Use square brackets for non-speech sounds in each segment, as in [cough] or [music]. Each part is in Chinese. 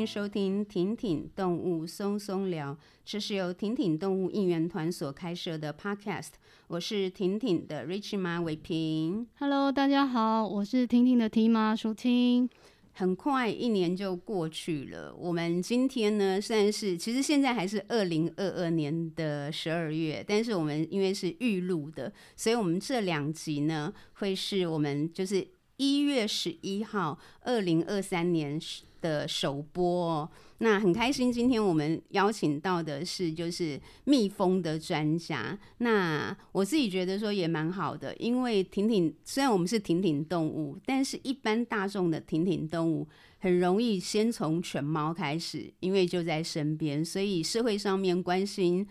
迎收听婷婷动物松松聊，这是由婷婷动物应援团所开设的 Podcast。我是婷婷的 Rich 妈伟平。Hello，大家好，我是婷婷的 T 妈淑清。很快一年就过去了，我们今天呢算是，其实现在还是二零二二年的十二月，但是我们因为是预录的，所以我们这两集呢会是我们就是一月十一号二零二三年的首播哦。那很开心，今天我们邀请到的是就是蜜蜂的专家。那我自己觉得说也蛮好的，因为挺挺虽然我们是挺挺动物，但是一般大众的挺挺动物很容易先从犬猫开始，因为就在身边，所以社会上面关心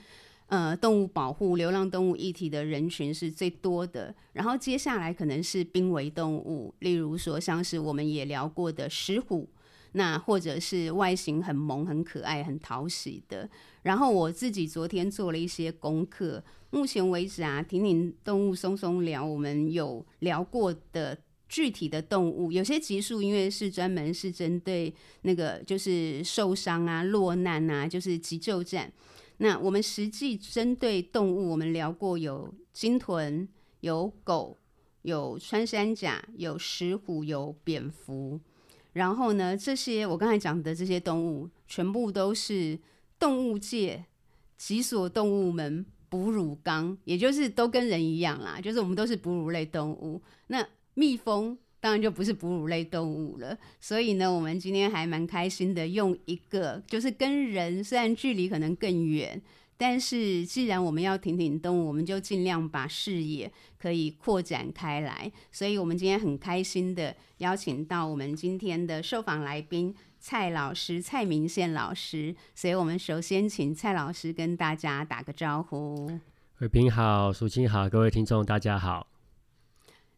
呃动物保护、流浪动物议题的人群是最多的。然后接下来可能是濒危动物，例如说像是我们也聊过的石虎。那或者是外形很萌、很可爱、很讨喜的。然后我自己昨天做了一些功课，目前为止啊，挺挺动物松松聊，我们有聊过的具体的动物，有些集数因为是专门是针对那个就是受伤啊、落难啊，就是急救站。那我们实际针对动物，我们聊过有鲸豚、有狗、有穿山甲、有石虎、有蝙蝠。然后呢，这些我刚才讲的这些动物，全部都是动物界脊索动物门哺乳纲，也就是都跟人一样啦，就是我们都是哺乳类动物。那蜜蜂当然就不是哺乳类动物了。所以呢，我们今天还蛮开心的，用一个就是跟人虽然距离可能更远。但是，既然我们要挺挺动物，我们就尽量把视野可以扩展开来。所以，我们今天很开心的邀请到我们今天的受访来宾蔡老师蔡明宪老师。所以我们首先请蔡老师跟大家打个招呼。伟平好，淑清好，各位听众大家好。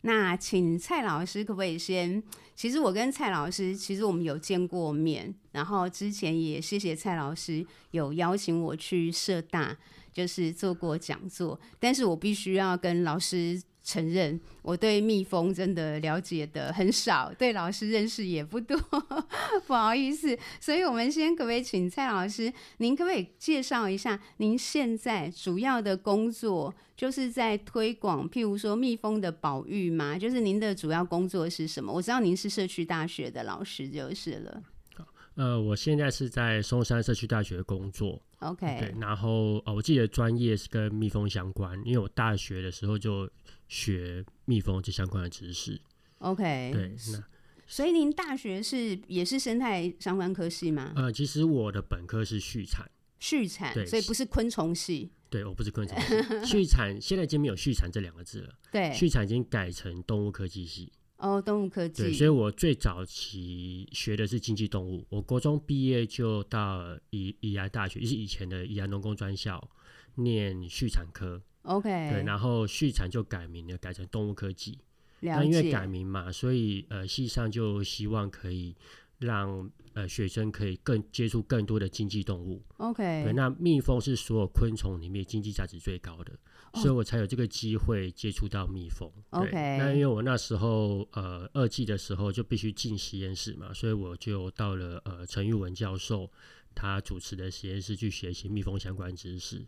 那请蔡老师可不可以先？其实我跟蔡老师，其实我们有见过面，然后之前也谢谢蔡老师有邀请我去社大，就是做过讲座，但是我必须要跟老师。承认我对蜜蜂真的了解的很少，对老师认识也不多，[laughs] 不好意思。所以，我们先可不可以请蔡老师，您可不可以介绍一下您现在主要的工作，就是在推广，譬如说蜜蜂的保育吗？就是您的主要工作是什么？我知道您是社区大学的老师就是了。呃，我现在是在松山社区大学工作。OK，对，然后呃，我自己的专业是跟蜜蜂相关，因为我大学的时候就。学蜜蜂这相关的知识，OK，对，那所以您大学是也是生态相关科系吗？呃，其实我的本科是畜产，畜产，对，所以不是昆虫系。对，我不是昆虫系，畜产现在已经没有畜产这两个字了，[laughs] 对，畜产已经改成动物科技系。哦，动物科技，对，所以我最早期学的是经济动物，我国中毕业就到宜宜兰大学，就是以前的宜兰农工专校念畜产科。OK，对，然后畜产就改名了，改成动物科技。那因为改名嘛，所以呃，系上就希望可以让呃学生可以更接触更多的经济动物。OK，对，那蜜蜂是所有昆虫里面经济价值最高的，oh. 所以我才有这个机会接触到蜜蜂。OK，那因为我那时候呃二季的时候就必须进实验室嘛，所以我就到了呃陈玉文教授他主持的实验室去学习蜜蜂相关知识。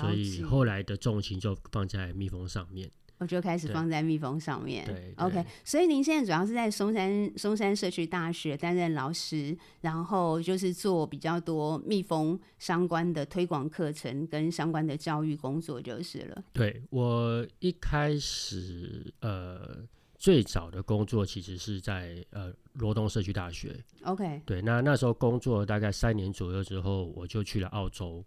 所以后来的重心就放在蜜蜂上面，我就开始放在蜜蜂上面。对，OK。所以您现在主要是在松山松山社区大学担任老师，然后就是做比较多蜜蜂相关的推广课程跟相关的教育工作就是了。对，我一开始呃最早的工作其实是在呃罗东社区大学。OK。对，那那时候工作大概三年左右之后，我就去了澳洲。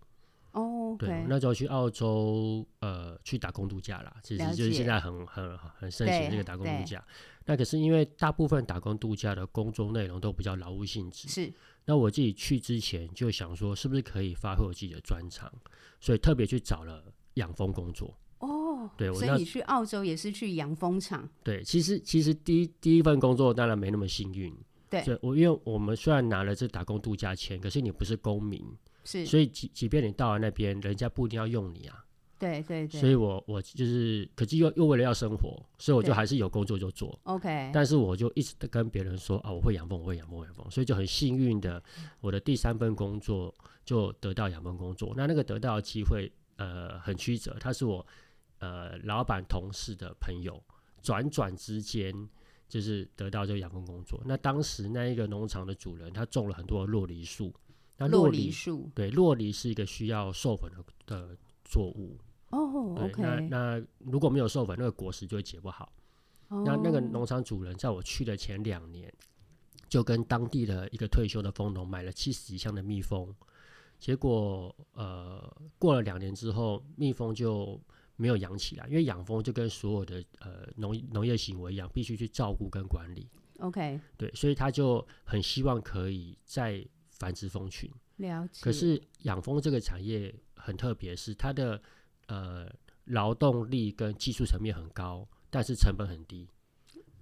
哦、okay，对，那时候去澳洲，呃，去打工度假啦，其实就是现在很很很盛行这个打工度假。那可是因为大部分打工度假的工作内容都比较劳务性质，是。那我自己去之前就想说，是不是可以发挥我自己的专长，所以特别去找了养蜂工作。哦，对，所以你去澳洲也是去养蜂场？对，其实其实第一第一份工作当然没那么幸运。对，我因为我们虽然拿了这打工度假签，可是你不是公民。是，所以即即便你到了那边，人家不一定要用你啊。对对对。所以我我就是，可是又又为了要生活，所以我就还是有工作就做。OK。但是我就一直跟别人说啊，我会养蜂，我会养蜂，养蜂。所以就很幸运的，我的第三份工作就得到养蜂工作。那那个得到的机会，呃，很曲折。他是我呃老板同事的朋友，转转之间。就是得到这个养蜂工作。那当时那一个农场的主人，他种了很多酪梨树。那洛梨树，对，洛梨是一个需要授粉的的作物。哦，OK。那那如果没有授粉，那个果实就会结不好。Oh. 那那个农场主人在我去的前两年，就跟当地的一个退休的蜂农买了七十几箱的蜜蜂。结果呃，过了两年之后，蜜蜂就。没有养起来，因为养蜂就跟所有的呃农农业行为一样，必须去照顾跟管理。OK，对，所以他就很希望可以再繁殖蜂群。了解。可是养蜂这个产业很特别，是它的呃劳动力跟技术层面很高，但是成本很低。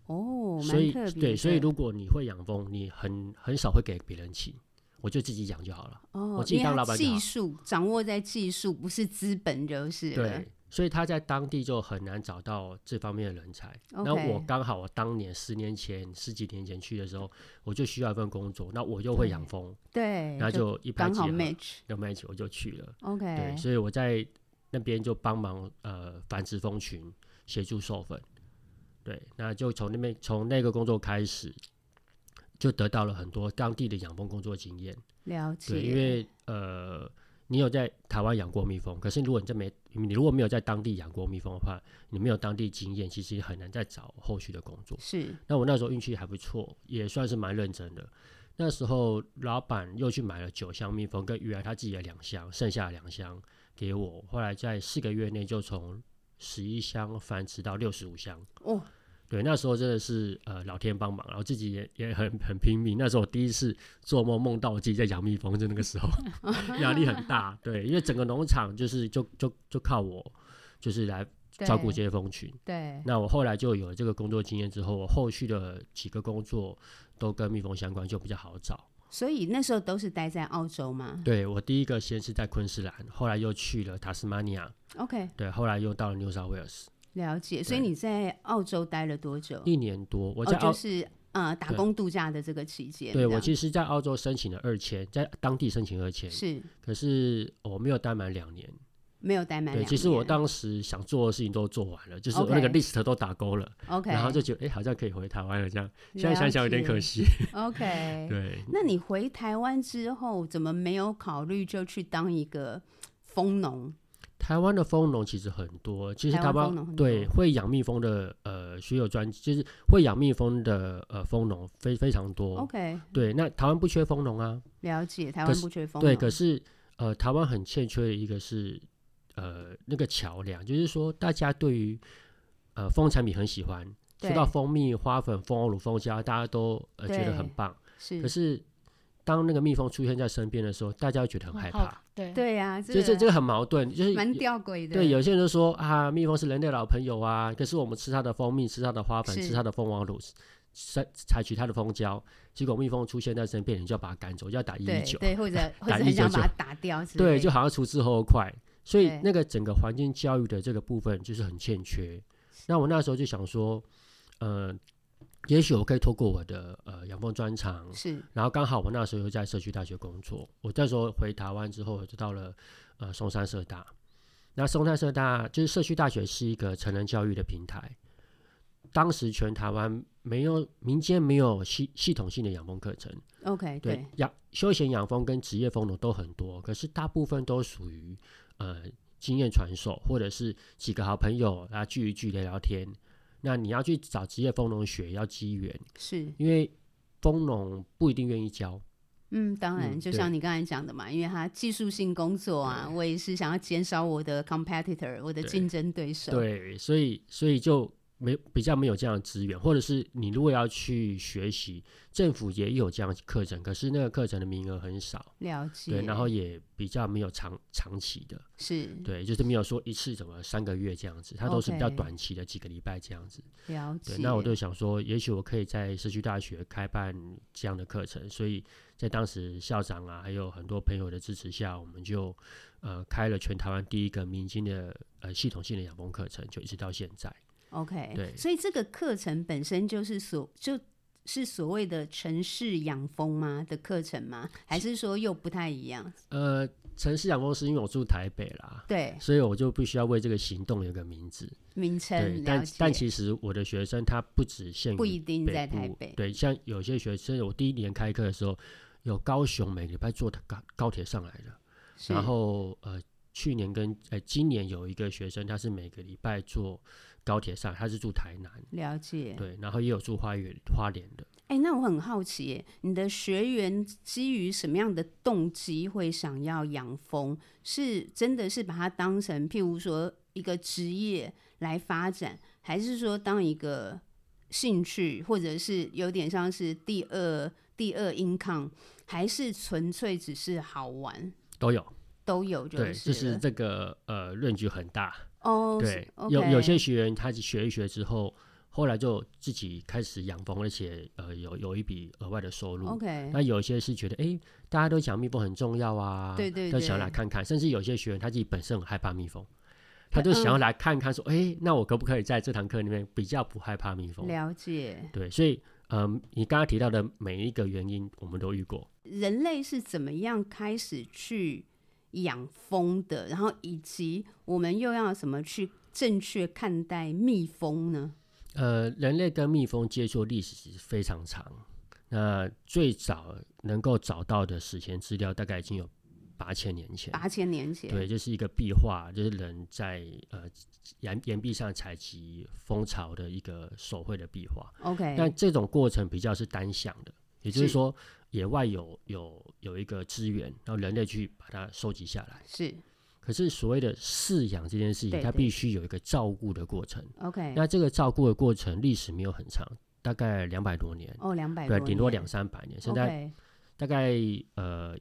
哦，所以对，所以如果你会养蜂，你很很少会给别人请，我就自己养就好了。哦，我自己当老板。技术掌握在技术，不是资本就是。对。所以他在当地就很难找到这方面的人才。那我刚好，我当年十年前、十几年前去的时候，我就需要一份工作。那我又会养蜂，对，那就一拍即合，match，有 match，我就去了。OK，对，所以我在那边就帮忙呃繁殖蜂群，协助授粉。对，那就从那边从那个工作开始，就得到了很多当地的养蜂工作经验。了解，对，因为呃。你有在台湾养过蜜蜂，可是如果你这没你如果没有在当地养过蜜蜂的话，你没有当地经验，其实很难再找后续的工作。是。那我那时候运气还不错，也算是蛮认真的。那时候老板又去买了九箱蜜蜂，跟原来他自己的两箱，剩下两箱给我。后来在四个月内就从十一箱繁殖到六十五箱。哦。对，那时候真的是呃老天帮忙，然后自己也也很很拼命。那时候我第一次做梦梦到我自己在养蜜蜂，就那个时候 [laughs] 压力很大。对，因为整个农场就是就就就靠我，就是来照顾这些蜂群。对。那我后来就有了这个工作经验之后，我后续的几个工作都跟蜜蜂相关，就比较好找。所以那时候都是待在澳洲吗？对，我第一个先是在昆士兰，后来又去了塔斯马尼亚。OK。对，后来又到了 New South Wales。了解，所以你在澳洲待了多久？一年多，我在澳、哦、就是呃打工度假的这个期间。对，我其实，在澳洲申请了二签，在当地申请二签是，可是我没有待满两年，没有待满。对，其实我当时想做的事情都做完了，就是我那个 list 都打勾了，OK，然后就觉得哎、欸，好像可以回台湾了，这样。现在想想有点可惜。OK，[laughs] 对。那你回台湾之后，怎么没有考虑就去当一个蜂农？台湾的蜂农其实很多，其实台湾对会养蜜蜂的呃学有专，就是会养蜜蜂的呃蜂农非非常多。OK，对，那台湾不缺蜂农啊。了解，台湾不缺蜂农。对，可是呃台湾很欠缺的一个是呃那个桥梁，就是说大家对于呃蜂产品很喜欢，说到蜂蜜、花粉、蜂王乳、蜂胶，大家都呃觉得很棒。是，可是。当那个蜜蜂出现在身边的时候，大家会觉得很害怕。哦、对对呀、啊，这这这个很矛盾，就是蛮吊诡的。对，有些人都说啊，蜜蜂是人类老朋友啊，可是我们吃它的蜂蜜，吃它的花粉，吃它的蜂王乳，采采取它的蜂胶，结果蜜蜂出现在身边，你就要把它赶走，就要打一一九，对，或者或者很想把它打掉，对，就好像除之后快。所以那个整个环境教育的这个部分就是很欠缺。那我那时候就想说，呃。也许我可以透过我的呃养蜂专长，是，然后刚好我那时候又在社区大学工作。我那时候回台湾之后，就到了呃松山社大。那松山社大就是社区大学是一个成人教育的平台。当时全台湾没有民间没有系系统性的养蜂课程。OK，对，养休闲养蜂跟职业蜂农都很多，可是大部分都属于呃经验传授，或者是几个好朋友啊聚一聚聊聊天。那你要去找职业蜂农学，要机缘，是因为蜂农不一定愿意教。嗯，当然，就像你刚才讲的嘛，嗯，因为他技术性工作啊，我也是想要减少我的 competitor，我的竞争对手。对，所以所以就没比较没有这样的资源，或者是你如果要去学习，政府也有这样的课程，可是那个课程的名额很少，了解，对，然后也比较没有长长期的，是对，就是没有说一次怎么三个月这样子，它都是比较短期的几个礼拜这样子，了解。对，那我就想说，也许我可以在社区大学开办这样的课程，所以在当时校长啊，还有很多朋友的支持下，我们就呃开了全台湾第一个民间的呃系统性的养蜂课程，就一直到现在。OK，对，所以这个课程本身就是所就是所谓的城市养蜂吗的课程吗？还是说又不太一样？呃，城市养蜂是因为我住台北啦，对，所以我就必须要为这个行动有个名字名称。对，但但其实我的学生他不只限于不一定在台北，对，像有些学生，我第一年开课的时候，有高雄每个礼拜坐高高铁上来的，然后呃，去年跟呃今年有一个学生，他是每个礼拜坐。高铁上，他是住台南，了解。对，然后也有住花园花莲的。哎、欸，那我很好奇，你的学员基于什么样的动机会想要养蜂？是真的是把它当成譬如说一个职业来发展，还是说当一个兴趣，或者是有点像是第二第二 income，还是纯粹只是好玩？都有，都有就是，对，就是这个呃，range 很大。哦、oh，对，okay. 有有些学员他学一学之后，后来就自己开始养蜂，而且呃有有一笔额外的收入。OK，那有些是觉得哎、欸，大家都讲蜜蜂很重要啊，对对对，都想要来看看。甚至有些学员他自己本身很害怕蜜蜂，他就想要来看看，说哎、嗯欸，那我可不可以在这堂课里面比较不害怕蜜蜂？了解。对，所以嗯、呃，你刚刚提到的每一个原因，我们都遇过。人类是怎么样开始去？养蜂的，然后以及我们又要怎么去正确看待蜜蜂呢？呃，人类跟蜜蜂接触历史非常长，那最早能够找到的史前资料大概已经有八千年前。八千年前，对，就是一个壁画，就是人在呃岩岩壁上采集蜂巢的一个手绘的壁画。OK，但这种过程比较是单向的，也就是说。野外有有有一个资源，然后人类去把它收集下来。是，可是所谓的饲养这件事情，对对，它必须有一个照顾的过程。OK，那这个照顾的过程历史没有很长，大概两百多年。哦，两百对，顶多两三百年。现在、大概呃，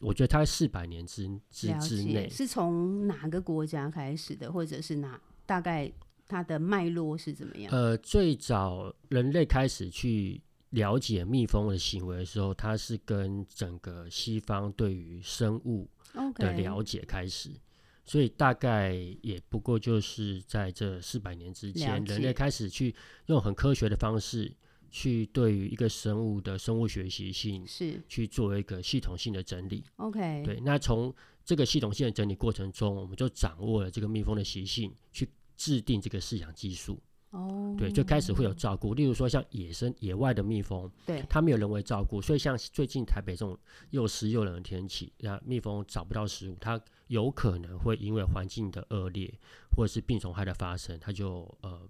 我觉得它四百年之之之内。是从哪个国家开始的，或者是哪大概它的脉络是怎么样？呃，最早人类开始去。了解蜜蜂的行为的时候，它是跟整个西方对于生物的了解开始，okay. 所以大概也不过就是在这四百年之间，人类开始去用很科学的方式去对于一个生物的生物学习性是去做一个系统性的整理。OK，对，那从这个系统性的整理过程中，我们就掌握了这个蜜蜂的习性，去制定这个饲养技术。哦、oh，对，就开始会有照顾。例如说，像野生野外的蜜蜂，对，它没有人为照顾，所以像最近台北这种又湿又冷的天气，那蜜蜂找不到食物，它有可能会因为环境的恶劣或者是病虫害的发生，它就呃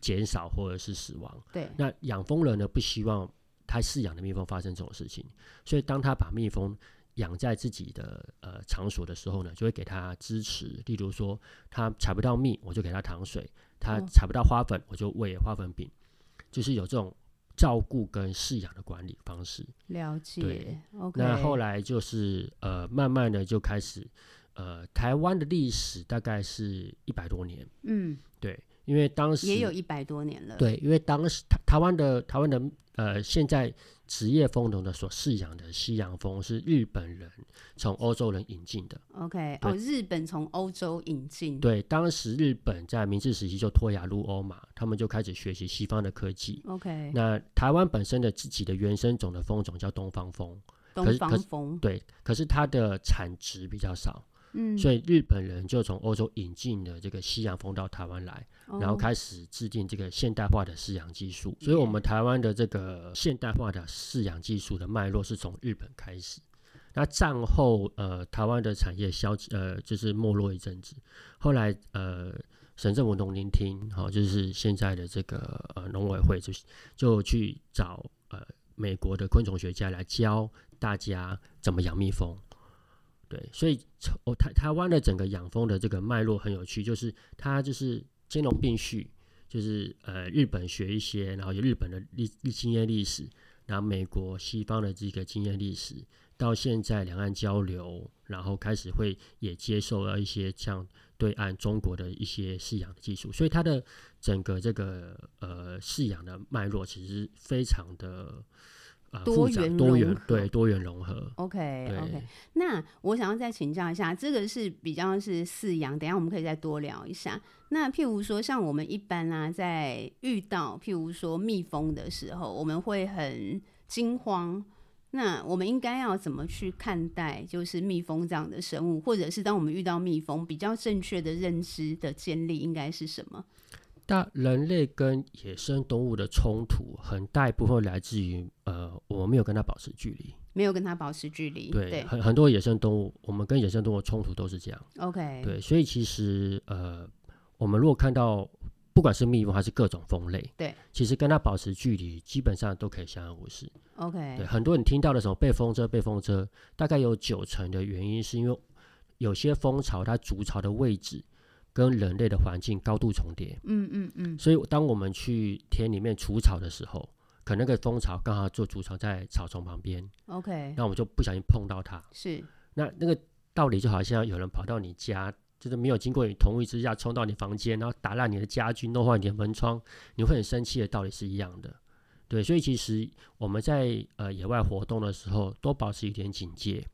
减少或者是死亡。对，那养蜂人呢，不希望他饲养的蜜蜂发生这种事情，所以当他把蜜蜂养在自己的呃场所的时候呢，就会给他支持。例如说，他采不到蜜，我就给他糖水。他采不到花粉，我就喂花粉饼，就是有这种照顾跟饲养的管理方式。了解。，okay. 那后来就是呃，慢慢的就开始呃，台湾的历史大概是一百多年。嗯，对，因为当时也有一百多年了。对，因为当时台台湾的台湾的呃，现在。职业蜂农的所饲养的西洋蜂是日本人从欧洲人引进的。OK，哦，日本从欧洲引进。对，当时日本在明治时期就脱亚入欧嘛，他们就开始学习西方的科技。OK，那台湾本身的自己的原生种的蜂种叫东方蜂，东方蜂。对，可是它的产值比较少。嗯，所以日本人就从欧洲引进了这个西洋蜂到台湾来，哦，然后开始制定这个现代化的饲养技术。所以，我们台湾的这个现代化的饲养技术的脉络是从日本开始。那战后，呃，台湾的产业消呃，就是没落一阵子。后来，呃，省政府农林厅，好，就是现在的这个呃农委会，就就去找呃美国的昆虫学家来教大家怎么养蜜蜂。对，所以从台台湾的整个养蜂的这个脉络很有趣，就是它就是兼容并蓄，就是呃日本学一些，然后有日本的历经验历史，然后美国西方的这个经验历史，到现在两岸交流，然后开始会也接受了一些像对岸中国的一些饲养的技术，所以它的整个这个呃饲养的脉络其实非常的。多元多元对多元融合。OK OK，那我想要再请教一下，这个是比较是饲养，等一下我们可以再多聊一下。那譬如说，像我们一般啊，在遇到譬如说蜜蜂的时候，我们会很惊慌。那我们应该要怎么去看待，就是蜜蜂这样的生物，或者是当我们遇到蜜蜂，比较正确的认知的建立应该是什么？但人类跟野生动物的冲突，很大一部分来自于，呃，我们没有跟它保持距离，没有跟它保持距离。对，对很很多野生动物，我们跟野生动物冲突都是这样。OK，对，所以其实，呃，我们如果看到不管是蜜蜂还是各种蜂类，对，其实跟它保持距离，基本上都可以相安无事。OK，对，很多人听到的时候被蜂蛰被蜂蛰，大概有九成的原因是因为有些蜂巢它筑巢的位置。跟人类的环境高度重叠，嗯嗯嗯，所以当我们去田里面除草的时候，可能那个蜂巢刚好做筑巢在草丛旁边，OK，那我们就不小心碰到它，是，那那个道理就好像有人跑到你家，就是没有经过你同意之下冲到你房间，然后打烂你的家具，弄坏你的门窗，你会很生气的道理是一样的，对，所以其实我们在呃野外活动的时候，多保持一点警戒，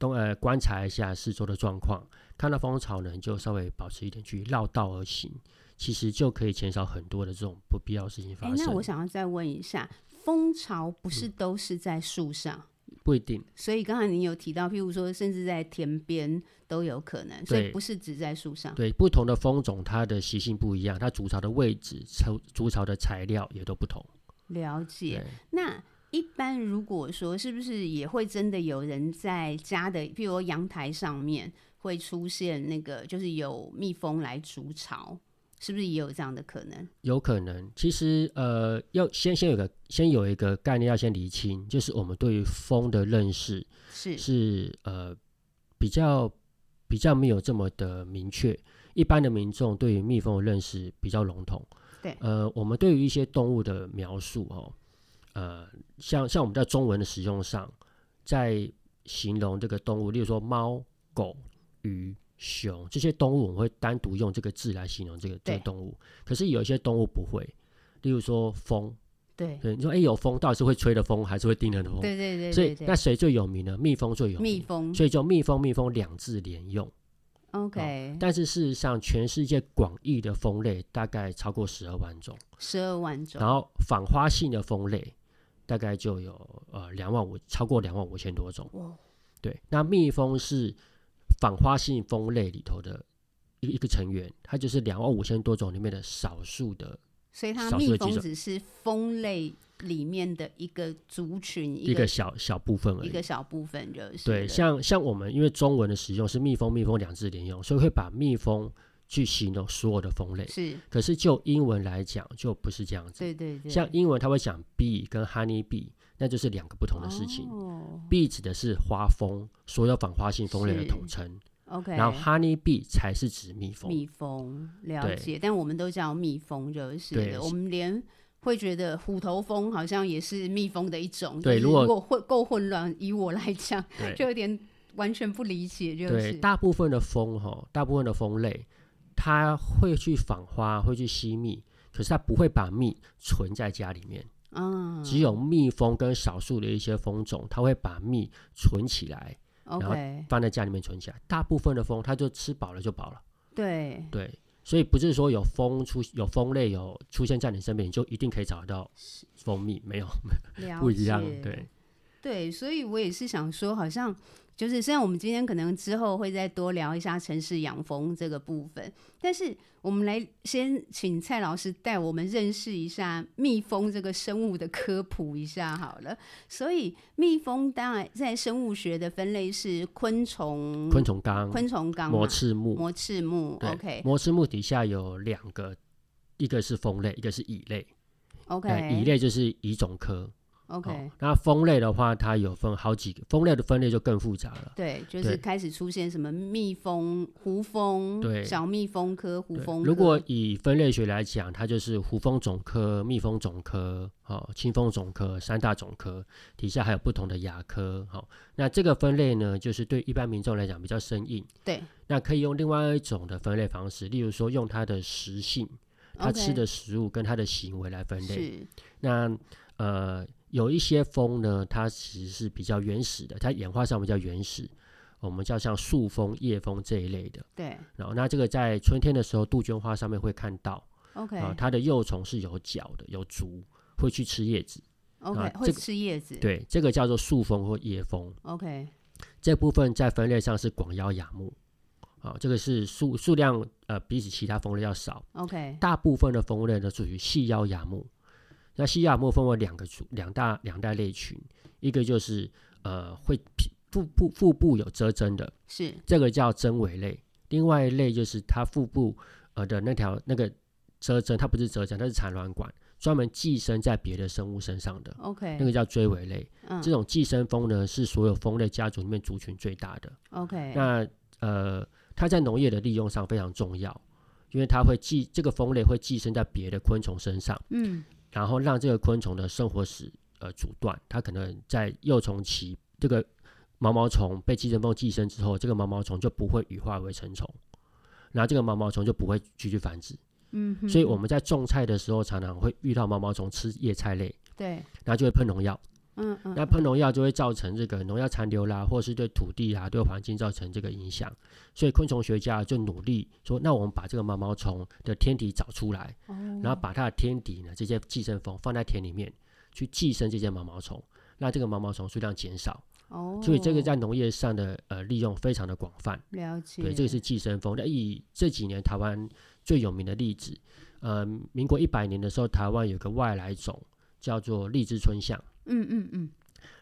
都呃观察一下四周的状况。看到蜂巢呢，就稍微保持一点距离，绕道而行，其实就可以减少很多的这种不必要的事情发生。欸，那我想要再问一下，蜂巢不是都是在树上？嗯，不一定。所以刚才你有提到，譬如说，甚至在田边都有可能，所以不是只在树上。对，不同的蜂种，它的习性不一样，它筑巢的位置、筑筑巢的材料也都不同。了解。那一般如果说，是不是也会真的有人在家的，譬如阳台上面？会出现那个，就是有蜜蜂来筑巢，是不是也有这样的可能？有可能。其实，呃，要先先有个先有一个概念要先厘清，就是我们对于蜂的认识是是呃比较比较没有这么的明确。一般的民众对于蜜蜂的认识比较笼统。对，呃，我们对于一些动物的描述哦，呃，像像我们在中文的使用上，在形容这个动物，例如说猫、狗。鱼、熊这些动物，我们会单独用这个字来形容这个这个动物。可是有一些动物不会，例如说风。对，对，你说哎，有风，到底是会吹的风，还是会叮人的风？对对对，对。所以那谁最有名呢？蜜蜂最有名。蜜蜂。所以就蜜蜂，蜜蜂两字连用。OK。但是事实上，全世界广义的蜂类大概超过十二万种。十二万种。然后访花性的蜂类大概就有呃两万五，超过两万五千多种。哇。对，那蜜蜂是。访花性蜂类里头的一一个成员，它就是两万五千多种里面的少数的，所以它蜜蜂只是蜂类里面的一个族群，一个小小部分而已，一个小部分就是。对，像像我们因为中文的使用是蜜蜂，蜜蜂两字连用，所以会把蜜蜂去形容所有的蜂类。是，可是就英文来讲就不是这样子。对对对，像英文它会讲 bee 跟 honey bee。那就是两个不同的事情。bee、oh. 指的是花蜂，所有访花性蜂类的统称。OK，然后 honey bee 才是指蜜蜂。蜜蜂了解，但我们都叫蜜蜂就是的。对，我们连会觉得虎头蜂好像也是蜜蜂的一种。对，如果混够混乱，以我来讲，就有点完全不理解。就是对大部分的蜂哈，大部分的蜂类，它会去访花，会去吸蜜，可是它不会把蜜存在家里面。嗯，只有蜜蜂跟少数的一些蜂种，它会把蜜存起来，okay. 然后放在家里面存起来。大部分的蜂，它就吃饱了就饱了。对对，所以不是说有蜂出有蜂类有出现在你身边，你就一定可以找得到蜂蜜，没有，[laughs] 不一样。对对，所以我也是想说，好像。就是虽然我们今天可能之后会再多聊一下城市养蜂这个部分，但是我们来先请蔡老师带我们认识一下蜜蜂这个生物的科普一下好了。所以蜜蜂当然在生物学的分类是昆虫，昆虫纲，昆虫纲，膜翅目，膜翅目。OK，膜翅目底下有两个，一个是蜂类，一个是蚁类。OK，蚁类就是蚁种科。OK，哦、那蜂类的话，它有分好几个，蜂类的分类就更复杂了。对，就是开始出现什么蜜蜂、胡蜂，对，小蜜蜂科、胡蜂科。如果以分类学来讲，它就是胡蜂总科、蜜蜂总科、哦，青蜂总科三大总科，底下还有不同的亚科。好、哦，那这个分类呢，就是对一般民众来讲比较生硬。对，那可以用另外一种的分类方式，例如说用它的食性，它吃的食物跟它的行为来分类。是，那呃。有一些蜂呢，它其实是比较原始的，它演化上比较原始，我们叫像树蜂、叶蜂这一类的。对。然后，那这个在春天的时候，杜鹃花上面会看到。OK。啊，它的幼虫是有脚的，有足，会去吃叶子。OK、啊。会吃叶子。对，这个叫做树蜂或叶蜂。OK。这部分在分类上是广腰亚目。啊，这个是数数量呃比起其他蜂类要少。OK。大部分的蜂类呢属于细腰亚目。那细亚目分为两个族，两大两大类群，一个就是呃会腹部腹部有螫针的，是这个叫针尾类；另外一类就是它腹部呃的那条那个螫针，它不是螫针，它是产卵管，专门寄生在别的生物身上的。OK，那个叫锥尾类。嗯，这种寄生蜂呢是所有蜂类家族里面族群最大的。OK，那呃它在农业的利用上非常重要，因为它会寄这个蜂类会寄生在别的昆虫身上。嗯。然后让这个昆虫的生活史呃阻断，它可能在幼虫期，这个毛毛虫被寄生蜂寄生之后，这个毛毛虫就不会羽化为成虫，然后这个毛毛虫就不会继续繁殖。嗯，所以我们在种菜的时候，常常会遇到毛毛虫吃叶菜类，对，然后就会喷农药。嗯嗯，那喷农药就会造成这个农药残留啦，或是对土地啊、对环境造成这个影响。所以昆虫学家就努力说，那我们把这个毛毛虫的天敌找出来，哦，然后把它的天敌呢，这些寄生蜂放在田里面去寄生这些毛毛虫，让这个毛毛虫数量减少。哦，所以这个在农业上的呃利用非常的广泛。了解。对，这个是寄生蜂。那以这几年台湾最有名的例子，呃，民国一百年的时候，台湾有个外来种叫做荔枝春象。嗯嗯嗯。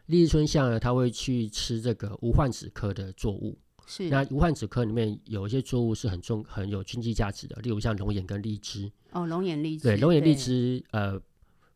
荔枝春象呢，它会去吃这个无患子科的作物。是。那无患子科里面有一些作物是很重、很有经济价值的，例如像龙眼跟荔枝。哦，龙眼荔枝。对，龙眼荔枝，呃，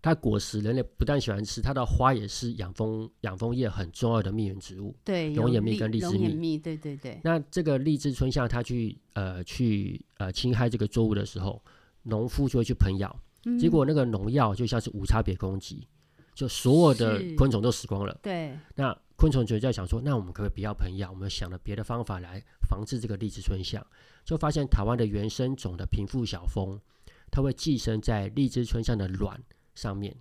它果实人类不但喜欢吃，它的花也是养蜂养蜂业很重要的蜜源植物。对，龙眼蜜跟荔枝蜜。蜜，对对对。那这个荔枝春象，它去呃去呃侵害这个作物的时候，农夫就会去喷药，嗯，结果那个农药就像是无差别攻击。就所有的昆虫都死光了。对。那昆虫就在想说，那我们可不可以不要喷药？我们想了别的方法来防治这个荔枝椿象。就发现台湾的原生种的平腹小蜂，它会寄生在荔枝椿象的卵上面。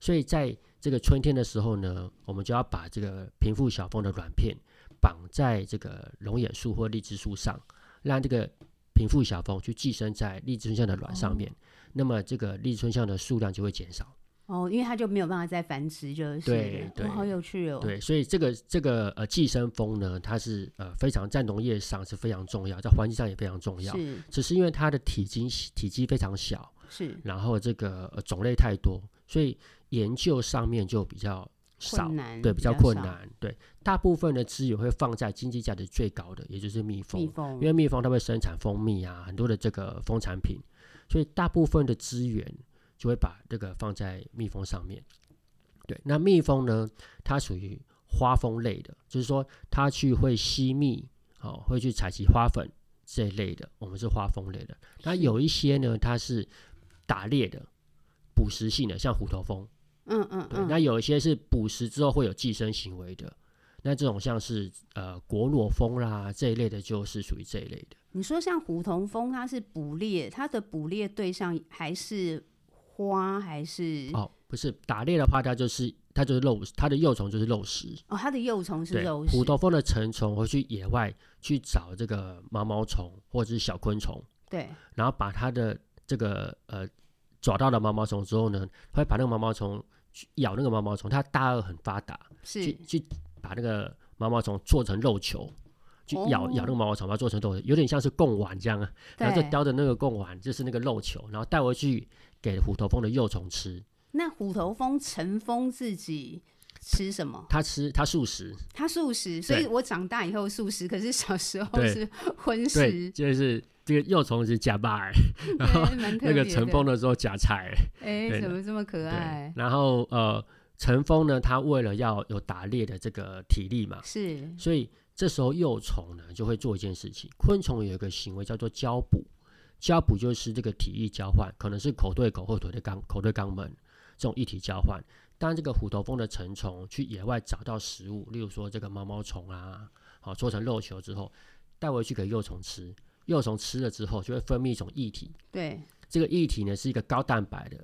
所以在这个春天的时候呢，我们就要把这个平腹小蜂的卵片绑在这个龙眼树或荔枝树上，让这个平腹小蜂去寄生在荔枝椿象的卵上面。哦。那么这个立春象的数量就会减少。哦，因为它就没有办法再繁殖，就是对对、哦，好有趣哦。对，所以这个这个呃寄生蜂呢，它是呃非常在农业上是非常重要，在环境上也非常重要。是，只是因为它的体积体积非常小，是，然后这个、呃、种类太多，所以研究上面就比较少，对，比较困难。对，大部分的资源会放在经济价值最高的，也就是蜜蜂，蜜蜂，因为蜜蜂它会生产蜂蜜啊，很多的这个蜂产品，所以大部分的资源。就会把这个放在蜜蜂上面，对，那蜜蜂呢，它属于花蜂类的，就是说它去会吸蜜，哦，会去采集花粉这一类的，我们是花蜂类的。那有一些呢，它是打猎的，捕食性的，像虎头蜂，嗯嗯，对，那有一些是捕食之后会有寄生行为的，那这种像是呃果裸蜂啦这一类的，就是属于这一类的。你说像虎头蜂，它是捕猎，它的捕猎对象还是？花还是哦，不是打猎的话，它就是它就是肉，它的幼虫就是肉食哦，它的幼虫是肉食。虎头蜂的成虫会去野外去找这个毛毛虫或者是小昆虫，对，然后把它的这个呃找到了毛毛虫之后呢，会把那个毛毛虫咬那个毛毛虫，它大颚很发达，是去去把那个毛毛虫做成肉球，去咬、哦、咬那个毛毛虫，把它做成肉球，有点像是贡丸这样啊，然后就叼着那个贡丸，就是那个肉球，然后带回去。给虎头蜂的幼虫吃。那虎头蜂成蜂自己吃什么？它吃，它素食。它素食，所以我长大以后素食，可是小时候是荤食。就是这个幼虫是假巴尔，然后那个成蜂的时候假菜。哎，怎么这么可爱？然后呃，成蜂呢，它为了要有打猎的这个体力嘛，是，所以这时候幼虫呢就会做一件事情。昆虫有一个行为叫做交捕，交捕就是这个体液交换，可能是口对口或腿对肛口对肛门这种液体交换。当这个虎头蜂的成虫去野外找到食物，例如说这个毛毛虫啊，好搓成肉球之后，带回去给幼虫吃。幼虫吃了之后就会分泌一种液体，对，这个液体呢是一个高蛋白的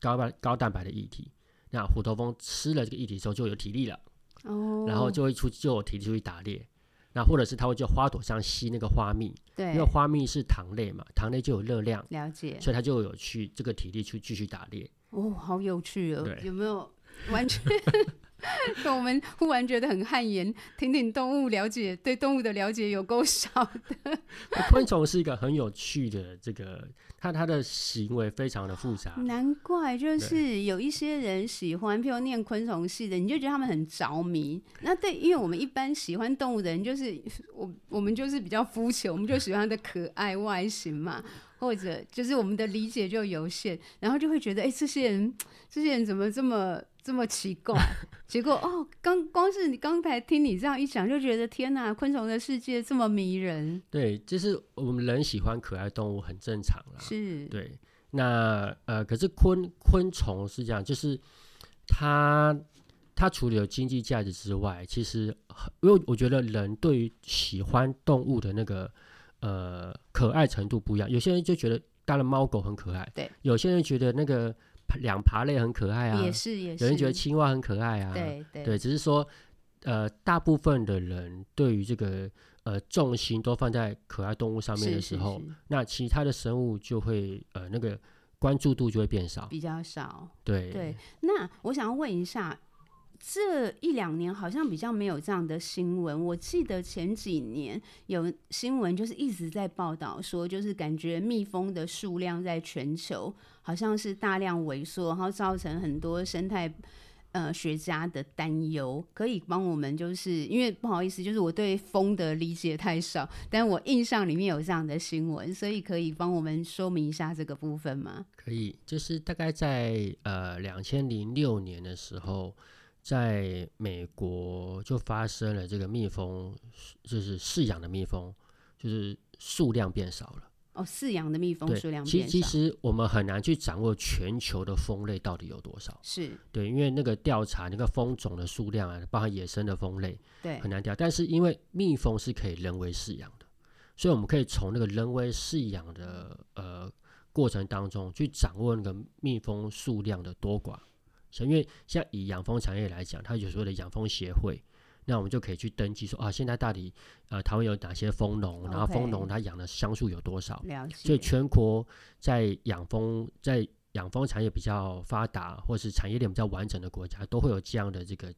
高蛋高蛋白的液体。那虎头蜂吃了这个液体之后就有体力了，哦，然后就会出就有体力出去打猎。那或者是它会就花朵上吸那个花蜜，对，因为花蜜是糖类嘛，糖类就有热量，了解，所以它就有去这个体力去继续打猎。哦，好有趣哦，有没有完全？[laughs] 我们忽然觉得很汗颜，听听动物了解，对动物的了解有够少的。[laughs] 昆虫是一个很有趣的这个，它它的行为非常的复杂。难怪就是有一些人喜欢，譬如念昆虫系的，你就觉得他们很着迷。那对，因为我们一般喜欢动物的人，就是我我们就是比较肤浅，我们就喜欢它的可爱外形嘛。或者就是我们的理解就有限，然后就会觉得，哎、欸，这些人，这些人怎么这么这么奇怪？[laughs] 结果哦，刚光是你刚才听你这样一讲，就觉得天哪，昆虫的世界这么迷人。对，就是我们人喜欢可爱动物很正常啦。是，对。那呃，可是昆昆虫是这样，就是它它除了有经济价值之外，其实因为我觉得人对于喜欢动物的那个。呃，可爱程度不一样，有些人就觉得当然猫狗很可爱，对；有些人觉得那个两爬类很可爱啊，也是也是。有人觉得青蛙很可爱啊，对对，对。只是说，呃，大部分的人对于这个呃重心都放在可爱动物上面的时候，是是是，那其他的生物就会呃那个关注度就会变少，比较少。对对。那我想要问一下。这一两年好像比较没有这样的新闻。我记得前几年有新闻，就是一直在报道说，就是感觉蜜蜂的数量在全球好像是大量萎缩，然后造成很多生态呃学家的担忧。可以帮我们，就是因为不好意思，就是我对蜂的理解太少，但我印象里面有这样的新闻，所以可以帮我们说明一下这个部分吗？可以，就是大概在呃两千零六年的时候。在美国就发生了这个蜜蜂，就是饲养的蜜蜂，就是数量变少了。哦，饲养的蜜蜂数量变少。其，其实我们很难去掌握全球的蜂类到底有多少。是对，因为那个调查那个蜂种的数量啊，包含野生的蜂类，对，很难调。但是因为蜜蜂是可以人为饲养的，所以我们可以从那个人为饲养的呃过程当中去掌握那个蜜蜂数量的多寡。因为像以养蜂产业来讲，它有所谓的养蜂协会，那我们就可以去登记说啊，现在到底呃台湾有哪些蜂农，然后蜂农它养的箱数有多少？了解。所以全国在养蜂在养蜂产业比较发达，或是产业链比较完整的国家，都会有这样的这个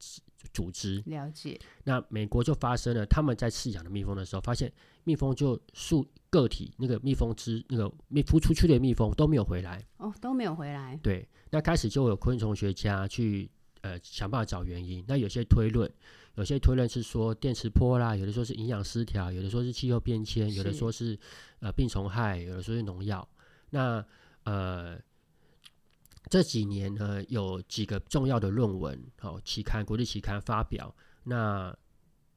组织。了解。那美国就发生了，他们在饲养的蜜蜂的时候，发现蜜蜂就数个体那个蜜蜂之那个蜜孵出去的蜜蜂都没有回来。哦，都没有回来。对。那开始就有昆虫学家去呃想办法找原因。那有些推论，有些推论是说电磁波啦，有的说是营养失调，有的说是气候变迁，有的说是呃病虫害，有的说是农药。那呃这几年呢，有几个重要的论文，好、哦、期刊国际期刊发表。那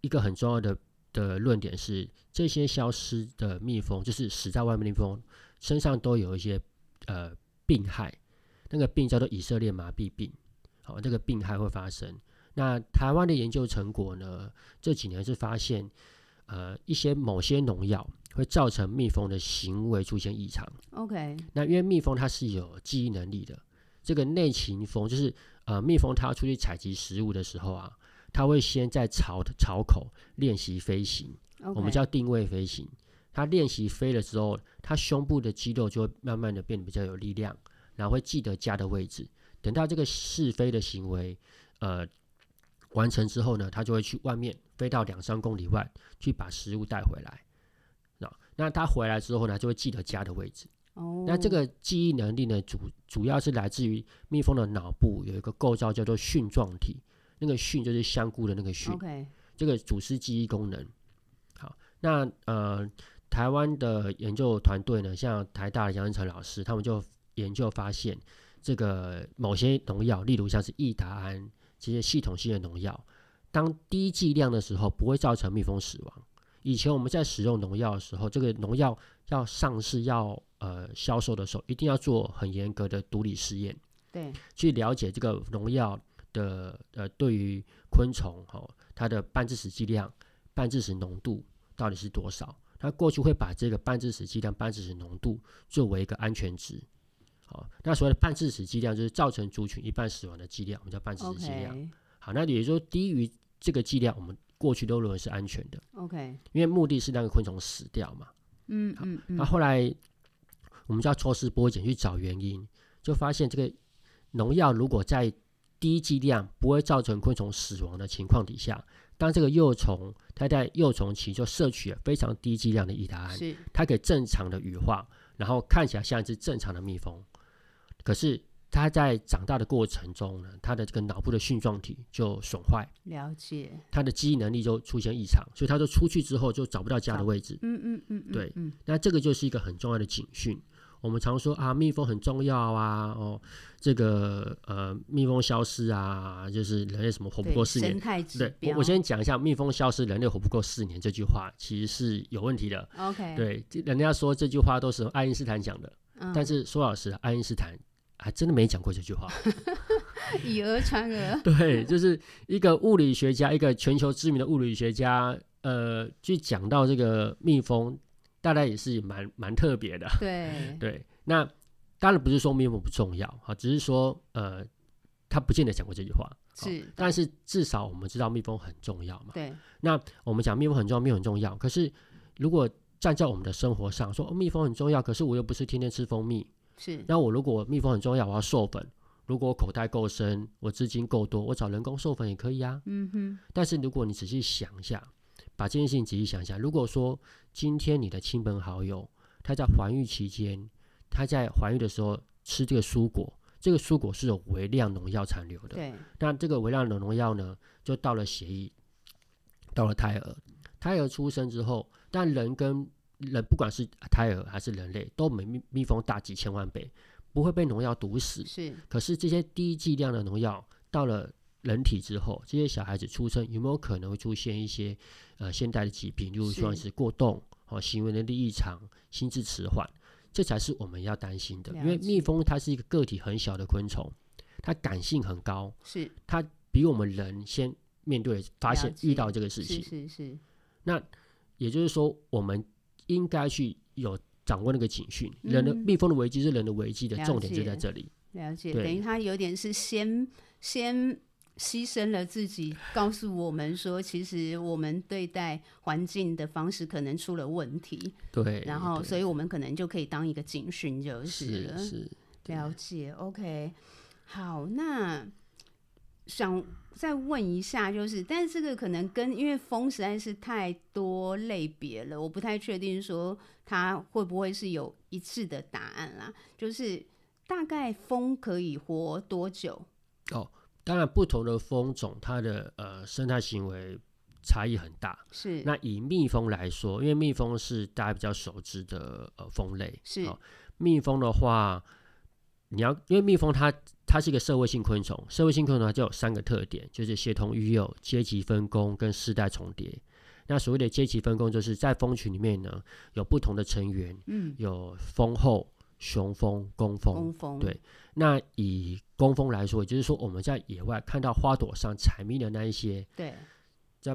一个很重要的的论点是，这些消失的蜜蜂，就是死在外面的蜜蜂身上都有一些呃病害。那个病叫做以色列麻痹病，好，这个病害会发生。那台湾的研究成果呢？这几年是发现，呃，一些某些农药会造成蜜蜂的行为出现异常。OK，那因为蜜蜂它是有记忆能力的，这个内勤蜂就是呃，蜜蜂它出去采集食物的时候啊，它会先在巢巢口练习飞行，okay. 我们叫定位飞行。它练习飞了之后，它胸部的肌肉就会慢慢的变得比较有力量。然后会记得家的位置，等到这个试飞的行为呃完成之后呢，他就会去外面飞到两三公里外去把食物带回来。那那他回来之后呢，就会记得家的位置。哦，那这个记忆能力呢，主主要是来自于蜜蜂的脑部有一个构造叫做蕈状体，那个蕈就是香菇的那个蕈。OK，这个主司记忆功能。好，那呃台湾的研究团队呢，像台大的杨恩成老师，他们就研究发现，这个某些农药，例如像是异达胺这些系统性的农药，当低剂量的时候不会造成蜜蜂死亡。以前我们在使用农药的时候，这个农药要上市要呃销售的时候，一定要做很严格的毒理试验，对，去了解这个农药的呃对于昆虫哈、哦、它的半致死剂量、半致死浓度到底是多少。它过去会把这个半致死剂量、半致死浓度作为一个安全值。好，那所谓的半致死剂量就是造成族群一半死亡的剂量，我们叫半致死剂量。Okay. 好，那也就是说低于这个剂量，我们过去都认为是安全的。OK，因为目的是让昆虫死掉嘛。嗯嗯嗯。那后来我们叫抽丝剥茧去找原因，就发现这个农药如果在低剂量不会造成昆虫死亡的情况底下，当这个幼虫它在幼虫期就摄取了非常低剂量的异达胺，它可以正常的羽化，然后看起来像一只正常的蜜蜂。可是他在长大的过程中呢，他的这个脑部的蕈状体就损坏，了解，他的记忆能力就出现异常，所以他就出去之后就找不到家的位置。嗯嗯嗯，嗯，对，嗯，那这个就是一个很重要的警讯。我们常说啊，蜜蜂很重要啊，哦，这个呃，蜜蜂消失啊，就是人类什么活不过四年。对，我我先讲一下，蜜蜂消失，人类活不过四年这句话其实是有问题的。OK，对，人家说这句话都是爱因斯坦讲的。但是说老实，爱因斯坦还真的没讲过这句话。[laughs] 以讹传讹。[laughs] 对，就是一个物理学家，一个全球知名的物理学家，呃，去讲到这个蜜蜂，大概也是蛮蛮特别的。对对，那当然不是说蜜蜂不重要啊，只是说呃，他不见得讲过这句话。是，但是至少我们知道蜜蜂很重要嘛。对。那我们讲蜜蜂很重要，蜜蜂很重要。可是如果站在我们的生活上说，哦，蜜蜂很重要，可是我又不是天天吃蜂蜜。是。那我如果蜜蜂很重要，我要授粉。如果我口袋够深，我资金够多，我找人工授粉也可以啊。嗯哼。但是如果你仔细想一下，把这件事情仔细想一下，如果说今天你的亲朋好友他在怀孕期间，他在怀孕的时候吃这个蔬果，这个蔬果是有微量农药残留的。对。那这个微量的农药呢，就到了血液，到了胎儿，胎儿出生之后。但人跟人，不管是胎儿还是人类，都比蜜蜜蜂大几千万倍，不会被农药毒死。是。可是这些低剂量的农药到了人体之后，这些小孩子出生有没有可能会出现一些呃现代的疾病，例如说是过动、哦行为能力异常、心智迟缓，这才是我们要担心的。因为蜜蜂它是一个个体很小的昆虫，它感性很高，是它比我们人先面对发现遇到这个事情。是是是。那也就是说，我们应该去有掌握那个警讯。人的蜜蜂的危机是人的危机的重点就在这里。了解，等于他有点是先先牺牲了自己，告诉我们说，其实我们对待环境的方式可能出了问题。对，然后，所以我们可能就可以当一个警讯，就是了。是，是，了解。OK，好，那。想再问一下，就是，但是这个可能跟因为蜂实在是太多类别了，我不太确定说它会不会是有一致的答案啦。就是大概蜂可以活多久？哦，当然不同的蜂种，它的呃生态行为差异很大。是。那以蜜蜂来说，因为蜜蜂是大家比较熟知的呃蜂类。是。哦，蜜蜂的话，你要因为蜜蜂它。它是一个社会性昆虫，社会性昆虫它就有三个特点，就是协同育幼、阶级分工跟世代重叠。那所谓的阶级分工，就是在蜂群里面呢，有不同的成员，嗯，有蜂后、雄蜂、工蜂。工蜂。对，那以工蜂来说，也就是说我们在野外看到花朵上采蜜的那一些，对，这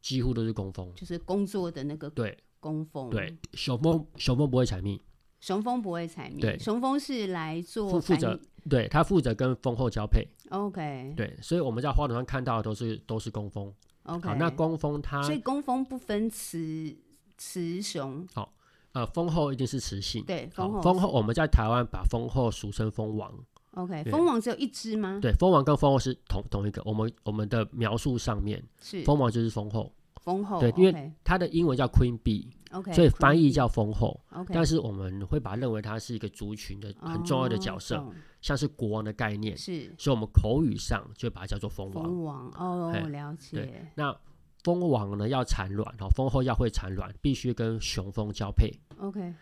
几乎都是工蜂，就是工作的那个对工蜂。对，雄蜂雄蜂不会采蜜。雄蜂不会采蜜，对，雄蜂是来做负责，对，它负责跟蜂后交配。OK，对，所以我们在花朵上看到的都是都是工蜂。OK，好，那工蜂它，所以工蜂不分雌雌雄。好，呃，蜂后一定是雌性。对，蜂后，蜂后我们在台湾把蜂后俗称蜂王。OK，蜂王只有一只吗？对，蜂王跟蜂后是同同一个。我们我们的描述上面是蜂王就是蜂后。蜂后，对，因为它的英文叫 Queen Bee。Okay, 所以翻译叫蜂后，okay, 但是我们会把它认为它是一个族群的很重要的角色，哦、像是国王的概念。是，所以我们口语上就把它叫做蜂王。蜂王哦，我了解。对，那蜂王呢要产卵，然后蜂后要会产卵，必须跟雄蜂交配。OK，